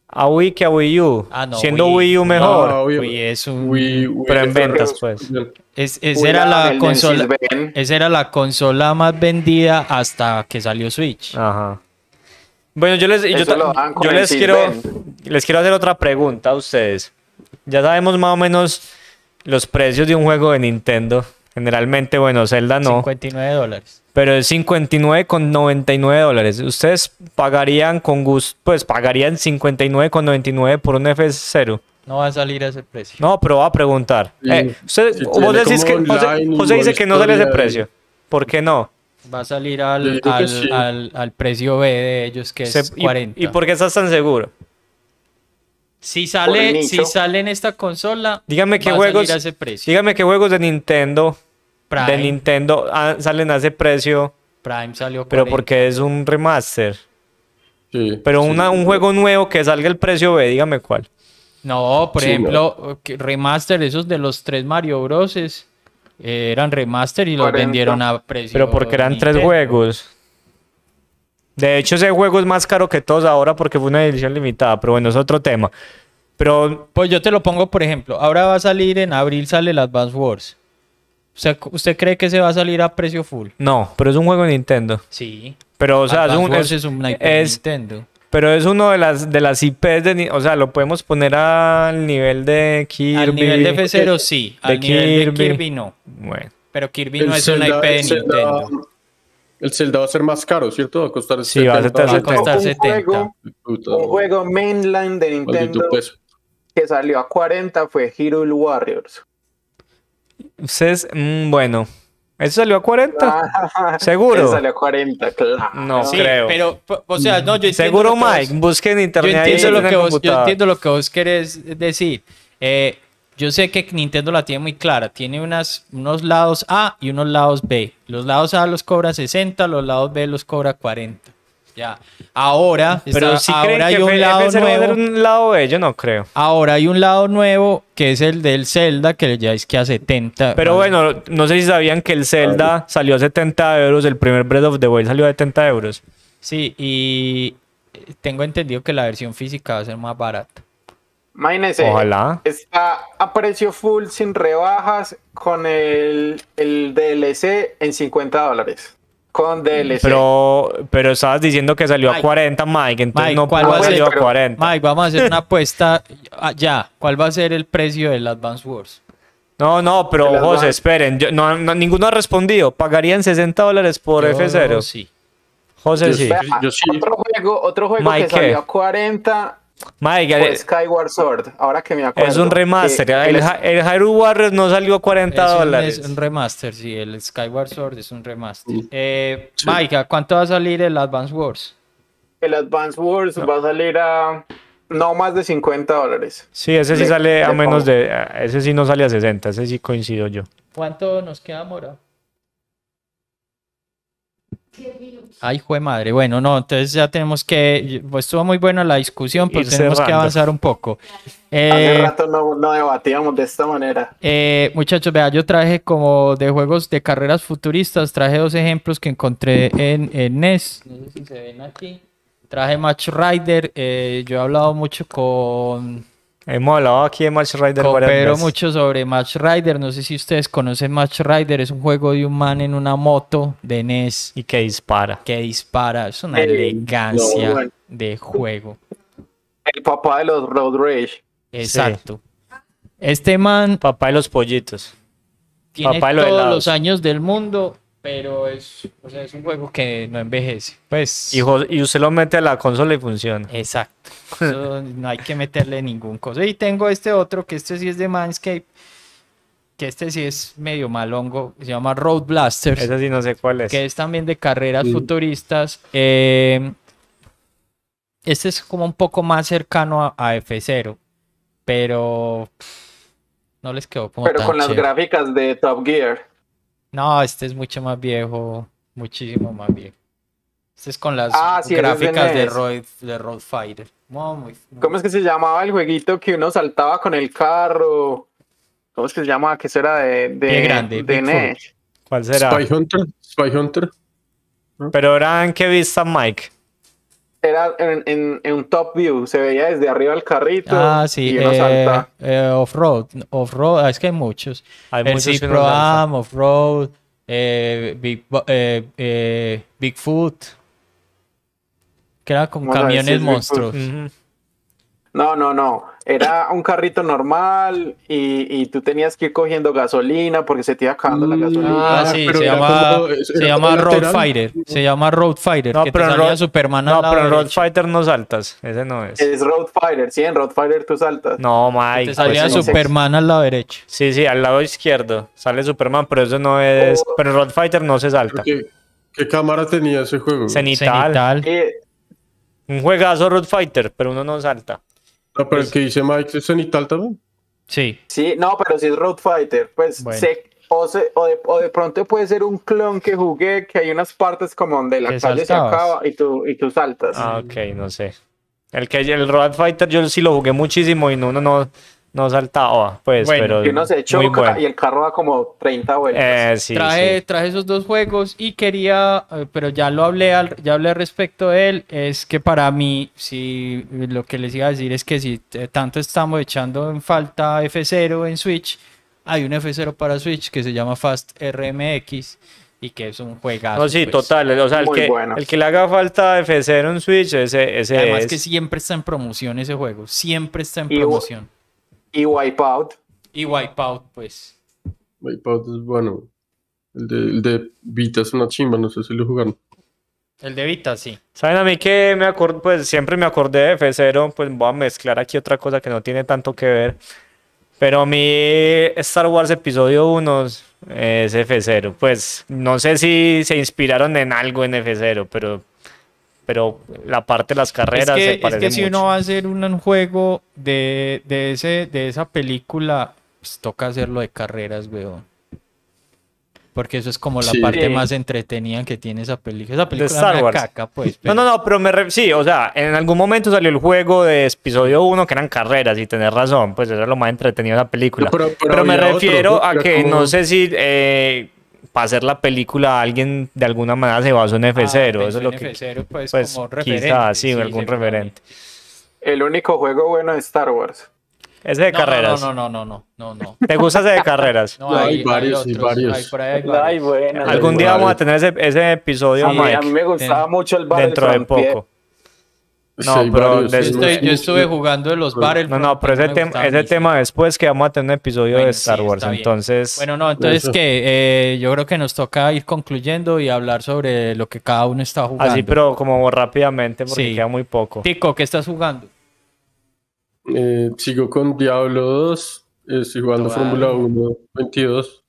a Wii que a Wii U. Ah, no, siendo Wii- Wii U Ah, mejor. obvio. Uy, es un... Wii- Wii Pero en ventas, pues. es- esa era la consola... Esa era la consola más vendida hasta que salió Switch. Ajá. Bueno, yo les, yo yo les quiero, les quiero hacer otra pregunta a ustedes. Ya sabemos más o menos los precios de un juego de Nintendo. Generalmente, bueno, Zelda no, 59 dólares. pero es 59,99 dólares. ¿Ustedes pagarían con gusto, pues pagarían 59,99 por un F0? No va a salir a ese precio. No, pero voy a preguntar. Sí. Eh, usted- vos decís que, José, dice que no sale ese precio. ¿Por qué no? Va a salir al, al, sí. al- al precio B de ellos, que Se- es y- 40. ¿Y, por qué estás tan seguro? Si sale, si sale en esta consola, Dígame qué va a juegos, salir a ese precio. dígame qué juegos de Nintendo, de Nintendo ah, salen a ese precio, Prime salió pero 40. porque es un remaster. Sí, Pero sí. una- un juego nuevo que salga el precio B, dígame cuál. No, por Sí, ejemplo, remaster, esos de los tres Mario Bros. eh, eran remaster y los 40. vendieron a precio. Pero porque eran tres juegos. De hecho, ese juego es más caro que todos ahora porque fue una edición limitada, pero bueno, es otro tema. Pero Pues yo te lo pongo, por ejemplo, ahora va a salir en abril, sale el Advance Wars. ¿Usted, ¿Usted cree que se va a salir a precio full? no, pero es un juego de Nintendo. Sí. Pero, o sea, es Advance un, Wars es- es, un IP es- Nintendo. pero es uno de las, de las IPs de... O sea, lo podemos poner al nivel de Kirby. Al nivel de F0 sí, de al nivel Kirby. de Kirby no. Bueno. Pero Kirby El no es una Zelda- IP de Zelda- Nintendo. El Zelda va a ser más caro, ¿cierto? Va a costar Sí, va a 70 Va a 70. costar Un 70. juego, Puta, un juego mainline de Nintendo que salió a 40 fue Hyrule Warriors. Ustedes, mm, bueno. ¿Eso salió a 40? Ah, [laughs] ¿Seguro? ese Salió a 40, claro. No Sí, creo. pero, o sea, no, yo entiendo Seguro, lo que vos- Mike. Busque en Yo internet. ahí entiendo, en lo que vos, yo entiendo lo que vos querés decir. Eh, yo sé que Nintendo la tiene muy clara. Tiene unas, unos lados A y unos lados B. Los lados A los cobra 60, los lados B los cobra 40. Ya. Ahora, Pero si ahora hay un lado F0 va a ser nuevo. un lado B, yo no creo. Ahora hay un lado nuevo que es el del Zelda, que ya es que a 70. Pero bueno, no sé si sabían que el Zelda salió a 70 euros, el primer Breath of the Wild salió a 70 euros. Sí, y tengo entendido que la versión física va a ser más barata. Imagínense, Ojalá. está a precio full sin rebajas con el, el DLC en 50 dólares. Con DLC. Pero, pero estabas diciendo que salió a Mike. 40, Mike, entonces Mike, no ¿cuál va a ser? a Pero- 40. Mike, vamos a hacer una apuesta ya. ¿Cuál va a ser el precio del Advance Wars? No, no, pero José, Advance. esperen, yo- no, no- ninguno ha respondido. ¿Pagarían 60 dólares por Yo F0? Sí. José, Yo sí. Yo sí. Otro juego, otro juego Mike, que salió ¿qué? a 40 Fue eh, Skyward Sword. Ahora que me acuerdo. es un remaster. que El, el- Hy- el Hyrule Warriors no salió a 40 Es un, dólares. es un remaster, sí. El Skyward Sword es un remaster. Eh, Sí. Mike, ¿a cuánto va a salir el Advance Wars? el Advance Wars va a salir a no más de 50 dólares. Sí, ese sí de- sale a de menos de... Ese sí no sale a 60, ese sí coincido yo. ¿Cuánto nos queda, Mora? Ay, jue madre. Bueno, no, entonces ya tenemos que. Pues estuvo muy buena la discusión, pero Ir tenemos que avanzar un poco. Hace Eh, rato no, no debatíamos de esta manera. Eh, muchachos, vea, yo traje como de juegos de carreras futuristas, traje dos ejemplos que encontré en, en NES. No sé si se ven aquí. Traje Match Rider. eh, yo he hablado mucho con, Hemos hablado aquí de Match Rider veces. mucho sobre Match Rider. No sé si ustedes conocen Match Rider. Es un juego de un man en una moto de NES Y que dispara. que dispara. Es una elegancia no, bueno. de juego. El papá de los Road Rage. Exacto. Este man Papá de los pollitos. tiene Papá de los todos helados. los años del mundo, pero es, o sea, es un juego que no envejece. Pues, Y, usted lo mete a la consola y funciona. exacto. [laughs] Eso no hay que meterle ningún cosa. Y tengo este otro, que este sí es de Manscape, que este sí es medio malongo, se llama Road Blasters, Ese sí no sé cuál es. que es también de carreras futuristas. Eh, este es como un poco más cercano a, a F0, pero no les quedó como Pero tan con las gráficas de Top Gear. No, este es mucho más viejo, muchísimo más viejo. Este es con las Ah, sí, gráficas de NES. Road, de Road Fighter. Muy, muy- muy- ¿Cómo es que se llamaba el jueguito que uno saltaba con el carro? ¿Cómo es que se llamaba? Que eso era de, de, grande, de. NES. ¿Cuál será? Spy Hunter. Spy Hunter. Pero ahora en qué vista Mike. Era en, en- en un top view, se veía desde arriba el carrito Ah, sí, y uno eh, salta. eh, off-road, off-road, ah, es que hay muchos. Hay el muchos Pro. Am, off-road, eh, Big, eh, eh, Bigfoot, que era si camiones monstruos. No, no, no. Era un carrito normal y, y tú tenías que ir cogiendo gasolina porque se te iba acabando la Mm, gasolina. Ah, sí, pero se llama, como- se llama Road lateral. Fighter, se llama Road Fighter, No, que te pero en salía Road- Superman al No, pero en Road. Fighter no saltas. Ese no es. Es Road Fighter, sí, en Road Fighter tú saltas. No, Te Mike. salía pues, Superman al lado derecho. Sí, sí, al lado izquierdo sale Superman, pero eso no es. Oh. Pero en Road Fighter no se salta. ¿Qué, qué cámara tenía ese juego? Cenital. Cenital. Y- Un juegazo Road Fighter, pero uno no salta. No, pero el que dice Mike es cenital también. Sí. sí, no, pero si es Road Fighter, pues Bueno. sé- o, se- o, de, o de pronto puede ser un clon que jugué que hay unas partes como donde la calle se acaba y tú, y tú saltas. Ah, ok, no sé. El que el Road Fighter yo sí lo jugué muchísimo y uno no, no saltaba, pues, Bueno, pero y uno se muy choca bueno. y el carro da como 30 vueltas. Eh, sí, traje, sí. traje esos dos juegos y quería, eh, pero ya lo hablé, al- ya hablé respecto de él, es que para mí, si lo que les iba a decir es que si tanto estamos echando en falta F0 en Switch, hay un F0 para Switch que se llama Fast RMX y que es un juegazo. No, sí, pues. total. O sea, el Muy que, bueno. el que le haga falta F0 en Switch, ese, ese Además es. que siempre está en promoción ese juego, siempre está en Y- promoción. Y Wipeout. Y Wipeout, pues. Wipeout es bueno. El de, el de Vita es una chimba, no sé si lo jugaron. El de Vita, sí. ¿Saben a mí que me acuerdo? Pues siempre me acordé de F0, pues voy a mezclar aquí otra cosa que no tiene tanto que ver. Pero a mí Star Wars Episodio 1 es F0. Pues no sé si se inspiraron en algo en F0, pero, pero la parte de las carreras es se que, es parece que si mucho. uno va a hacer un, juego de, de, ese, de esa película, pues toca hacerlo de carreras, weón. Porque eso es como la Sí. parte más entretenida que tiene esa película. Esa película Star es una Wars. caca, pues. No, pero- no, no, pero me re- sí, o sea, en algún momento salió el juego de episodio 1 que eran carreras y tenés razón, pues eso era lo más entretenido de la película. No, pero- pero pero me otro, refiero a que como- no sé si eh, para hacer la película alguien de alguna manera se basó en Ah, F0, eso pensé es lo que... F0, pues, Pues como referente. quizás, sí, algún seguramente. referente. El único juego bueno de Star Wars. Ese de No, no, carreras. No, no, no, no, no, no. ¿Te gusta ese de carreras? No, [laughs] No, hay hay, varios, hay varios. hay por ahí hay Ay, varios. bueno. Algún día vamos a tener ese, ese episodio, a, mí, a Mike, mí me gustaba ten- mucho el dentro de Battlefront poco. Sí, No, pero varios, Yo, estoy- estuve jugando de los bares. No, no, pero ese, tema ese tema después que vamos a tener un episodio de Star sí, Wars, entonces... Bueno, no, entonces que eh, yo creo que nos toca ir concluyendo y hablar sobre lo que cada uno está jugando. Así, pero como rápidamente porque Sí. queda muy poco. Tico, ¿qué estás jugando? Eh, sigo con Diablo 2. eh, estoy jugando. Fórmula 1 22.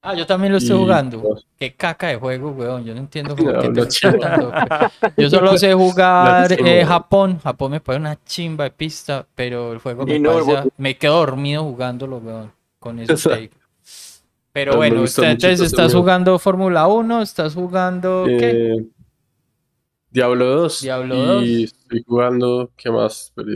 Ah, yo también lo estoy Y- jugando. Qué caca de juego, weón. Yo no entiendo por No, qué te tanto. [laughs] Yo solo sé jugar eh, Japón. Japón me pone una chimba de pista, pero el juego me, no, vos- me quedo dormido jugándolo, weón. Con eso Esa- te digo. Pero No, bueno, usted- entonces estás jugando Fórmula 1, estás jugando ¿qué? Eh, Diablo 2. Diablo y estoy jugando. ¿Qué más? Pero,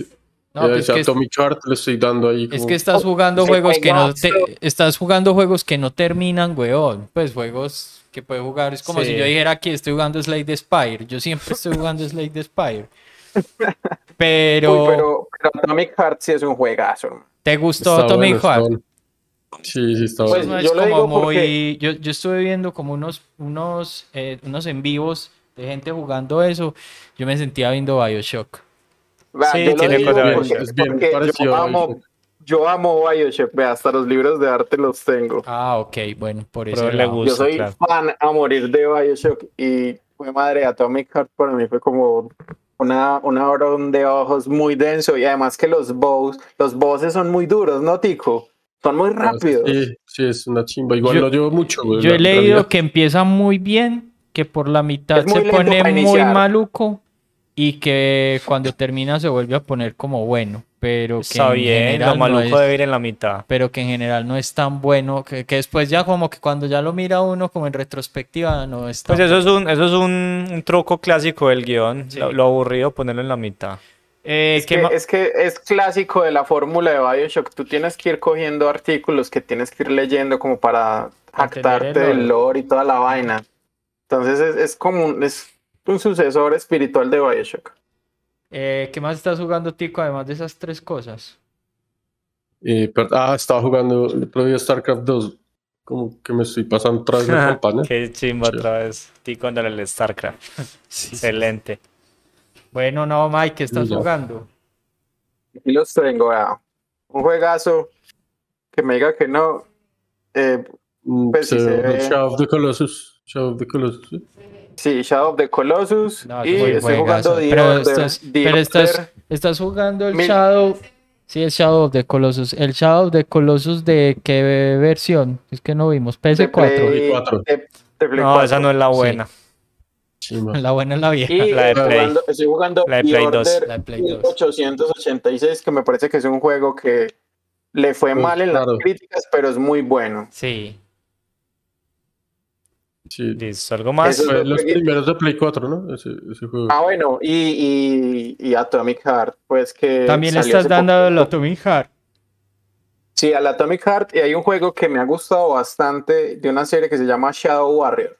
No, pues ese que es- Atomic Heart le estoy dando ahí. Es que estás jugando juegos que no te, estás jugando juegos que no terminan, weón. Pues juegos que puedes jugar. Es como Sí. si yo dijera que estoy jugando Slade the Spire. Yo siempre estoy jugando Slade the Spire. [laughs] Pero, Uy, pero, pero Atomic Heart sí es un juegazo. ¿te gustó está Atomic bueno, está Heart? bueno. Sí, sí, está Pues, No bueno. es yo lo como digo muy. porque- Yo, yo estuve viendo como unos, unos, eh, unos en vivos de gente jugando eso. Yo me sentía viendo Bioshock. Vea, Sí, yo lo tiene digo cosas porque, Es bien porque yo amo, Bioshock. yo amo Bioshock, vea, hasta los libros de arte los tengo. Ah, ok, bueno, por eso. le gusta. Yo soy claro. fan a morir de Bioshock y fue madre Atomic Heart para mí fue como una, una obra de ojos muy denso y además que los bows, los bosses son muy duros, ¿no, Tico? Son muy rápidos. Sí, sí, es una chimba. Igual Yo- lo llevo mucho. Yo he leído realidad. que empieza muy bien, que por la mitad Es se pone muy maluco y que cuando termina se vuelve a poner como bueno, pero que Está en bien, lo general no maluco es- debe ir en la mitad. pero que en general no es tan bueno, que, que después ya como que cuando ya lo mira uno como en retrospectiva no es tan Pues eso es un, eso es un, un truco clásico del guion. Sí. Lo, lo aburrido ponerlo en la mitad. Eh, Es ¿qué que, es que es clásico de la fórmula de Bioshock. Tú tienes que ir cogiendo artículos que tienes que ir leyendo como para jactarte el del lore y toda la vaina. Entonces es, es como un, es un sucesor espiritual de Bioshock. Eh, ¿Qué más estás jugando, Tico, además de esas tres cosas? Eh, ah, estaba jugando el otro día StarCraft 2. Como que me estoy pasando otra vez la [laughs] campaña. Qué chimba Sí. otra vez. Tico en el StarCraft. [laughs] Excelente. Bueno, no, Mike, ¿qué estás jugando? Aquí los tengo, vea. Un juegazo que me diga que no. eh, Mm, Pues sí, se- se ve. Shadow of the Colossus. Shadow of the Colossus. ¿Sí? sí, Shadow of the Colossus. No, y estoy juegazo. jugando The Pero, Order. estás, The pero estás, estás jugando el Mil- Shadow. Sí, el Shadow of the Colossus. El Shadow of the Colossus de qué versión? Es que no vimos. de PS4. Play- Play cuatro. de- de Play No, 4. esa no es la buena. Sí, ma. La buena es la vieja. Y [laughs] La de estoy Play. jugando, estoy jugando La de Play 2. Order La de Play 2. 1886, que me parece que es un juego que le fue Pues, mal en claro. las críticas, pero es muy bueno. Sí. Sí. Listo, algo más. Eso- Fue los primeros de Play 4, ¿no? Ese, ese juego. Ah, bueno, y, y, y Atomic Heart, pues que. También le salió estás dando el Atomic Heart. Sí, al Atomic Heart, y hay un juego que me ha gustado bastante de una serie que se llama Shadow Warrior.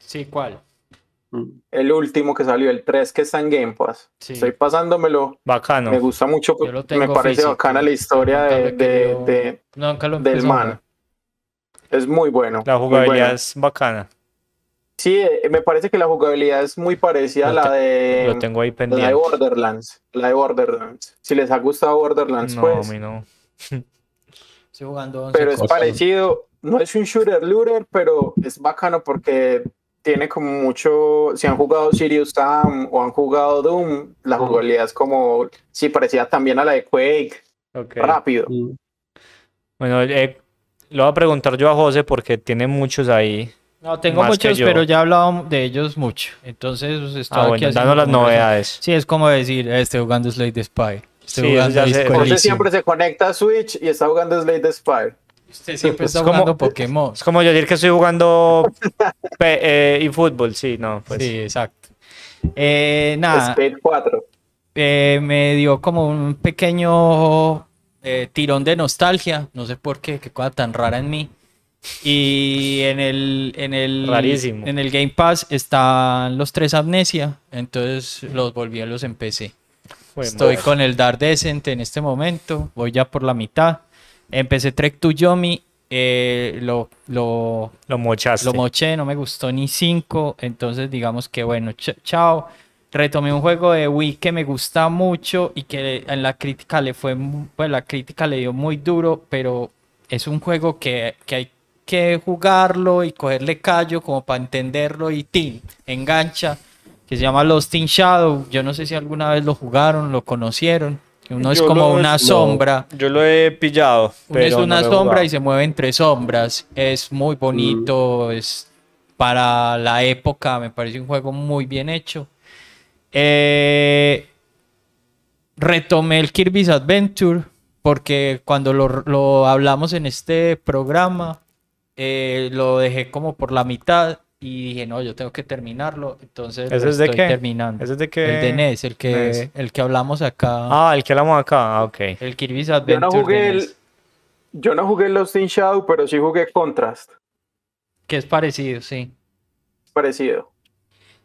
Sí, ¿cuál? Mm. El último que salió, el 3, que está en Game Pass. Sí. Estoy pasándomelo. Bacano. Me gusta mucho. Yo lo Me parece físico. bacana la historia de, de- querido- de- Nunca lo del man. Es muy bueno. La jugabilidad bueno. es bacana. Sí, eh, me parece que la jugabilidad es muy parecida a la de, Lo tengo ahí la de pendiente. Borderlands. La de Borderlands. Si les ha gustado Borderlands, No, pues. a mí no. [laughs] Estoy jugando 11 Pero es cosas. parecido. No es un shooter looter, pero es bacano porque tiene como mucho. Si han jugado Sirius Sam o han jugado Doom, la jugabilidad es como. Sí, parecida también a la de Quake. Rápido. Mm. Bueno, eh, lo voy a preguntar yo a José porque tiene muchos ahí. No, tengo muchos, pero ya he hablado de ellos mucho. Entonces, pues, estoy Ah, aquí bueno, haciendo danos las como eso. novedades. Sí, es como decir, eh, estoy jugando Slay the Spy. Estoy Sí, eso jugando ya sé. Disco José siempre se conecta a Switch y está jugando Slade Spire. Usted siempre está Es como- jugando Pokémon. Es como yo decir que estoy jugando [laughs] eh, y fútbol, sí, no, pues. Sí, exacto. Eh, nada, Spade 4. eh, me dio como un pequeño eh, tirón de nostalgia. No sé por qué, qué cosa tan rara en mí. Y en el, en el, Rarísimo. en el Game Pass están los tres Amnesia. Entonces los volví a los empecé. Estoy con el Dark Descent en este momento. Voy ya por la mitad. Empecé Trek to Yomi. eh, lo, lo, Lo mochaste. lo moché, no me gustó ni 5. Entonces, digamos que bueno, ch- chao. Retomé un juego de Wii que me gusta mucho y que en la crítica le fue, pues la crítica le dio muy duro, pero es un juego que, que hay que jugarlo y cogerle callo como para entenderlo y tin, engancha, que se llama Lost in Shadow. Yo no sé si alguna vez lo jugaron, lo conocieron. Uno es Yo como lo- una sombra. Yo lo he pillado. Uno es pero una no sombra y se mueve entre sombras. Es muy bonito, es para la época, me parece un juego muy bien hecho. Eh, retomé el Kirby's Adventure porque cuando lo, lo hablamos en este programa, eh, lo dejé como por la mitad y dije, no, yo tengo que terminarlo. Entonces lo ¿Ese es de estoy qué? terminando. ¿Ese es de qué? El de NES, el que, NES. el que hablamos acá. Ah, el que hablamos acá. Ah, ok. El Kirby's Yo Adventure. no de jugué NES, el. Yo no jugué Lost in Shadow, pero sí jugué Contrast. Que es parecido, sí. Parecido.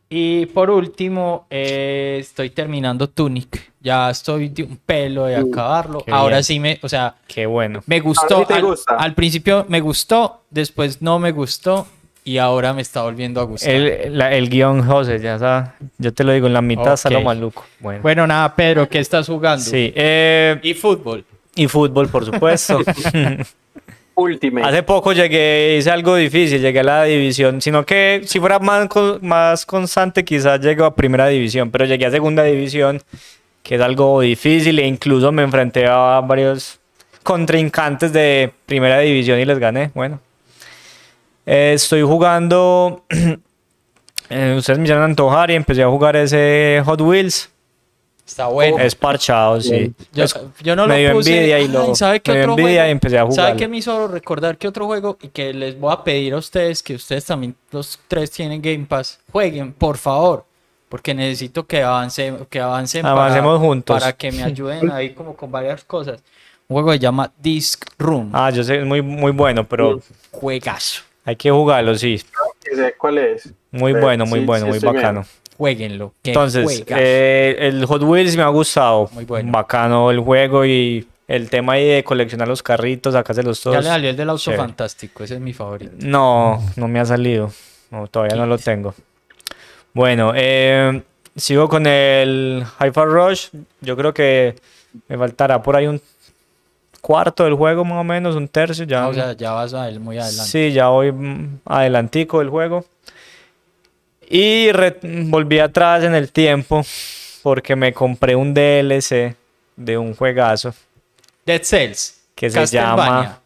Y por último, eh, estoy terminando Tunic. Ya estoy de un pelo de acabarlo. qué Ahora bien. sí me, o sea, Qué bueno. me gustó. sí al, gusta. al principio me gustó, después no me gustó y ahora me está volviendo a gustar. El, la- el guion, José, ya está. Yo te lo digo, en la mitad está lo Ok. maluco. Bueno. Bueno, nada, Pedro, ¿qué estás jugando? Sí. eh, Y fútbol. y fútbol, por supuesto. [laughs] [laughs] Hace poco llegué, hice algo difícil, llegué a la división, sino que si fuera más, más constante quizás llego a primera división, pero llegué a segunda división, que es algo difícil e incluso me enfrenté a varios contrincantes de primera división y les gané. Bueno, Eh, estoy jugando, [clears throat] eh, ustedes me hicieron antojar y empecé a jugar ese Hot Wheels, Está bueno. es parchado, sí. Yo, no me dio lo puse. envidia y lo- Ay, [laughs] ¿sabe qué me dio otro envidia juego? y empecé a ¿Sabe jugarlo. qué me hizo recordar que otro juego? Y que les voy a pedir a ustedes, que ustedes también, los tres tienen Game Pass, jueguen, por favor. Porque necesito que avance, que avancen Avancemos juntos. para que me ayuden ahí como con varias cosas. Un juego que se llama Disc Room. Ah, yo sé, es muy, muy bueno, pero Juegazo. hay que jugarlo, sí. ¿Cuál es? Muy Pero bueno, muy sí, bueno, sí muy bacano. Jueguenlo. Entonces, eh, el Hot Wheels me ha gustado. Muy bueno. Bacano el juego y el tema ahí de coleccionar los carritos, sacárselos todos. ya le salió el del auto chévere. fantástico, ese es mi favorito. No, no me ha salido. No, todavía no lo tengo. Bueno, eh, sigo con el Hi-Fi Rush. Yo creo que me faltará por ahí un cuarto del juego, más o menos, un tercio. Ya, Ah, o sea, ya vas a él muy adelante. sí, ya voy mm, adelantico del juego. Y volví atrás en el tiempo porque me compré un DLC de un juegazo Dead Cells. que se llama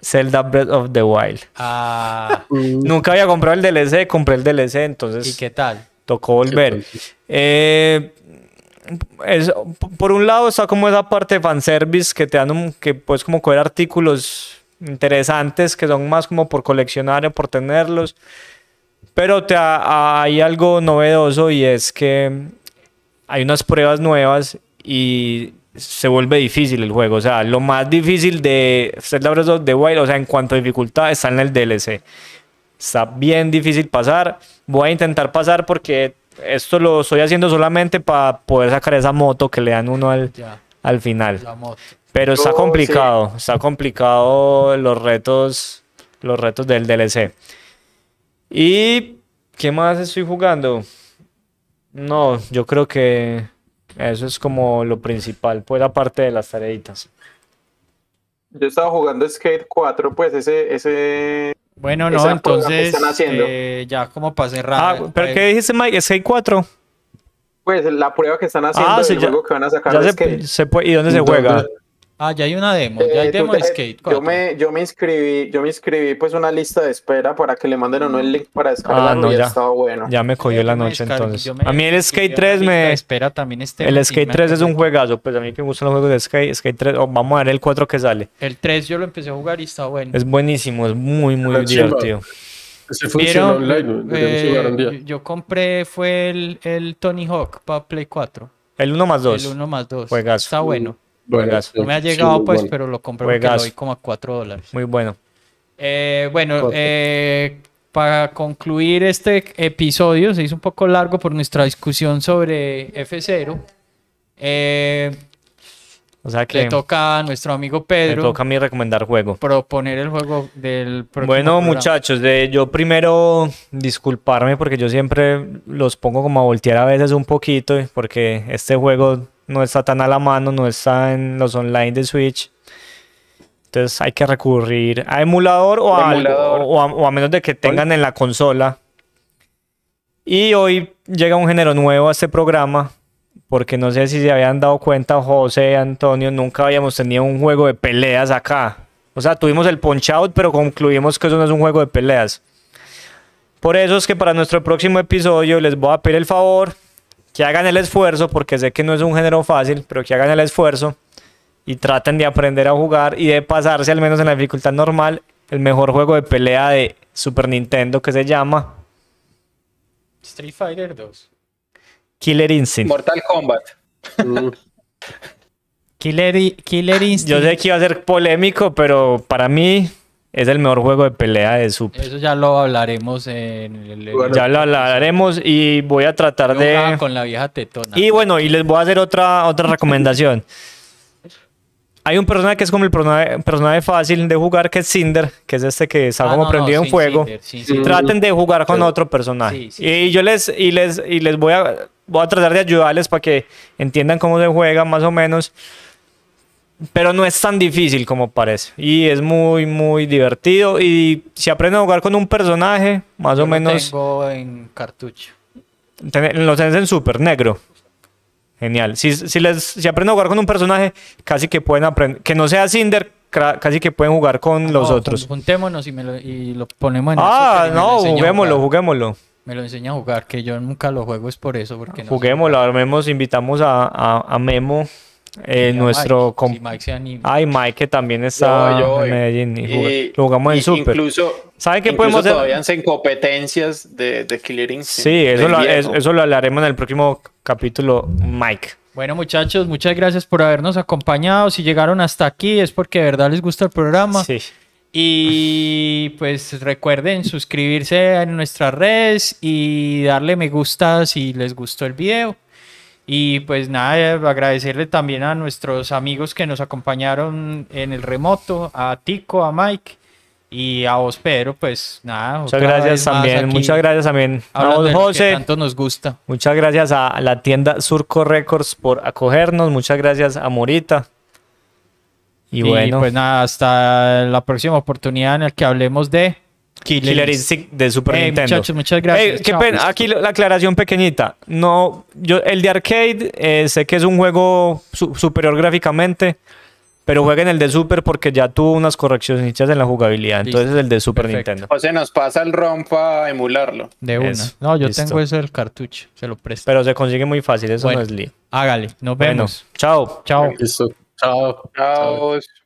Zelda Breath of the Wild. Ah, [laughs] Nunca había comprado el DLC, compré el DLC, entonces ¿y qué tal? tocó volver. Eh, es- por un lado está como esa parte de fanservice que te dan un- que puedes como coger artículos interesantes que son más como por coleccionar o por tenerlos. Pero te ha- hay algo novedoso y es que hay unas pruebas nuevas y se vuelve difícil el juego. O sea, lo más difícil de Zelda Breath of the Wild, o sea, en cuanto a dificultad, está en el DLC. Está bien difícil pasar. Voy a intentar pasar porque esto lo estoy haciendo solamente para poder sacar esa moto que le dan uno al, Ya, al final. Pero está sí. complicado, está complicado los retos, los retos del DLC. ¿Y qué más estoy jugando? No, yo creo que eso es como lo principal, pues aparte de las tareitas. Yo estaba jugando Skate 4, pues ese, ese Bueno, no, entonces, están haciendo. eh, ya como para cerrar. Ah, ¿pero eh, qué dijiste, Mike? ¿Skate 4? pues la prueba que están haciendo Ah, del sí, ya- juego que van a sacar Ya se, Skate. se puede, ¿Y dónde se ¿Dónde? Ah, ya hay una demo, ya hay Eh, tú demo de te- Skate 4. Yo me, yo me inscribí, yo me inscribí pues una lista de espera para que le manden a uno el link para descargarlo Ah, no, y ya. estaba bueno. Ya me cogió Yo la noche entonces. me A mí el Skate a 3 una lista de me... Espera también este El Skate me 3 es un juegazo, pues a mí que me gustan los juegos de Skate, Skate 3, oh, vamos a ver el 4 que sale. El 3 yo lo empecé a jugar y está bueno. Es buenísimo, es muy, muy divertido. Ese funciona Vieron, online, ¿no? deberíamos jugar un eh, día. yo compré fue el, el Tony Hawk para Play 4. El 1 más 2. El 1 más 2. Juegazo. Está bueno. Juegazo. sí, No me ha llegado pues, bueno. pero lo compré porque lo doy como a 4 dólares. Muy bueno. Eh, bueno, eh, para concluir este episodio, se hizo un poco largo por nuestra discusión sobre F0. Eh, O sea le que toca a nuestro amigo Pedro toca a mí recomendar juego. proponer el juego del próximo Bueno, programa. muchachos, de, yo primero disculparme porque yo siempre los pongo como a voltear a veces un poquito, porque este juego no está tan a la mano, no está en los online de Switch. Entonces hay que recurrir a emulador o a, algo, Emulador. o a, o a menos de que tengan en la consola. Y hoy llega un género nuevo a este programa, porque no sé si se habían dado cuenta, José, Antonio, nunca habíamos tenido un juego de peleas acá. O sea, tuvimos el Punch Out, pero concluimos que eso no es un juego de peleas. Por eso es que para nuestro próximo episodio les voy a pedir el favor que hagan el esfuerzo, porque sé que no es un género fácil, pero que hagan el esfuerzo y traten de aprender a jugar y de pasarse al menos en la dificultad normal el mejor juego de pelea de Super Nintendo que se llama Street Fighter 2. Killer Instinct. Mortal Kombat. Mm, [laughs] Killer, Killer Instinct. Yo sé que iba a ser polémico, pero para mí es el mejor juego de pelea de Super. Eso ya lo hablaremos en el... el- Bueno. Ya lo hablaremos y voy a tratar de... con la vieja tetona. Y bueno, y les voy a hacer otra, otra recomendación. Hay un personaje que es como el personaje, personaje fácil de jugar, que es Cinder, que es este que está Ah, como no, no, prendido en sin fuego. Cinder, sin Cinder. Mm. Traten de jugar con Sí. otro personaje. Sí, sí. Y yo les, y les, y les voy a, voy a tratar de ayudarles para que entiendan cómo se juega más o menos. Pero no es tan difícil como parece. Y es muy, muy divertido. Y si aprenden a jugar con un personaje, más Yo o lo menos... tengo en cartucho. Ten- Lo tenés en super negro. Genial. Si, si, les, si aprenden a jugar con un personaje, casi que pueden aprender. Que no sea Cinder, casi que pueden jugar con los No, otros. jun- Juntémonos y, me lo, y lo ponemos en Ah, lo no, juguémoslo, juguémoslo. Me lo enseña a jugar, que yo nunca lo juego es por eso. Porque no Juguémoslo, armemos, invitamos a, a, a Memo, eh, nuestro... Mike, si Mike se anima. Ay, Mike, que también está Yo yo en Medellín. Y juega- Y- jugamos en y- Super. Incluso, ¿Saben qué incluso podemos hacer? todavía hacen competencias de, de Killer Instinct. Sí, eso lo, eso lo hablaremos en el próximo capítulo, Mike. Bueno, muchachos, muchas gracias por habernos acompañado. Si llegaron hasta aquí es porque de verdad les gusta el programa. Sí. Y pues recuerden suscribirse a nuestras redes y darle me gusta si les gustó el video. Y pues nada, eh, agradecerle también a nuestros amigos que nos acompañaron en el remoto, a Tico, a Mike y a vos, Pedro, pues nada. Muchas gracias también, muchas gracias también a vos, José. tanto nos gusta. Muchas gracias a la tienda Surco Records por acogernos. Muchas gracias a Morita. Y, Y, bueno, pues nada, hasta la próxima oportunidad en la que hablemos de Killer, Killer Instinct. De Super Hey, Nintendo. muchachos, muchas gracias. Qué Chao. pena, aquí la aclaración pequeñita. No, yo el de arcade eh, sé que es un juego su- superior gráficamente, pero jueguen el de Super porque ya tuvo unas correcciones en la jugabilidad. Listo. Entonces el de Super Perfecto. Nintendo. José nos pasa el ROM para emularlo. De una. Eso, no, yo listo. tengo eso del cartucho, se lo presto. Pero se consigue muy fácil, eso Bueno. no es lío. Hágale, nos Bueno, vemos. chao. Chao. Listo. Chao. Chao.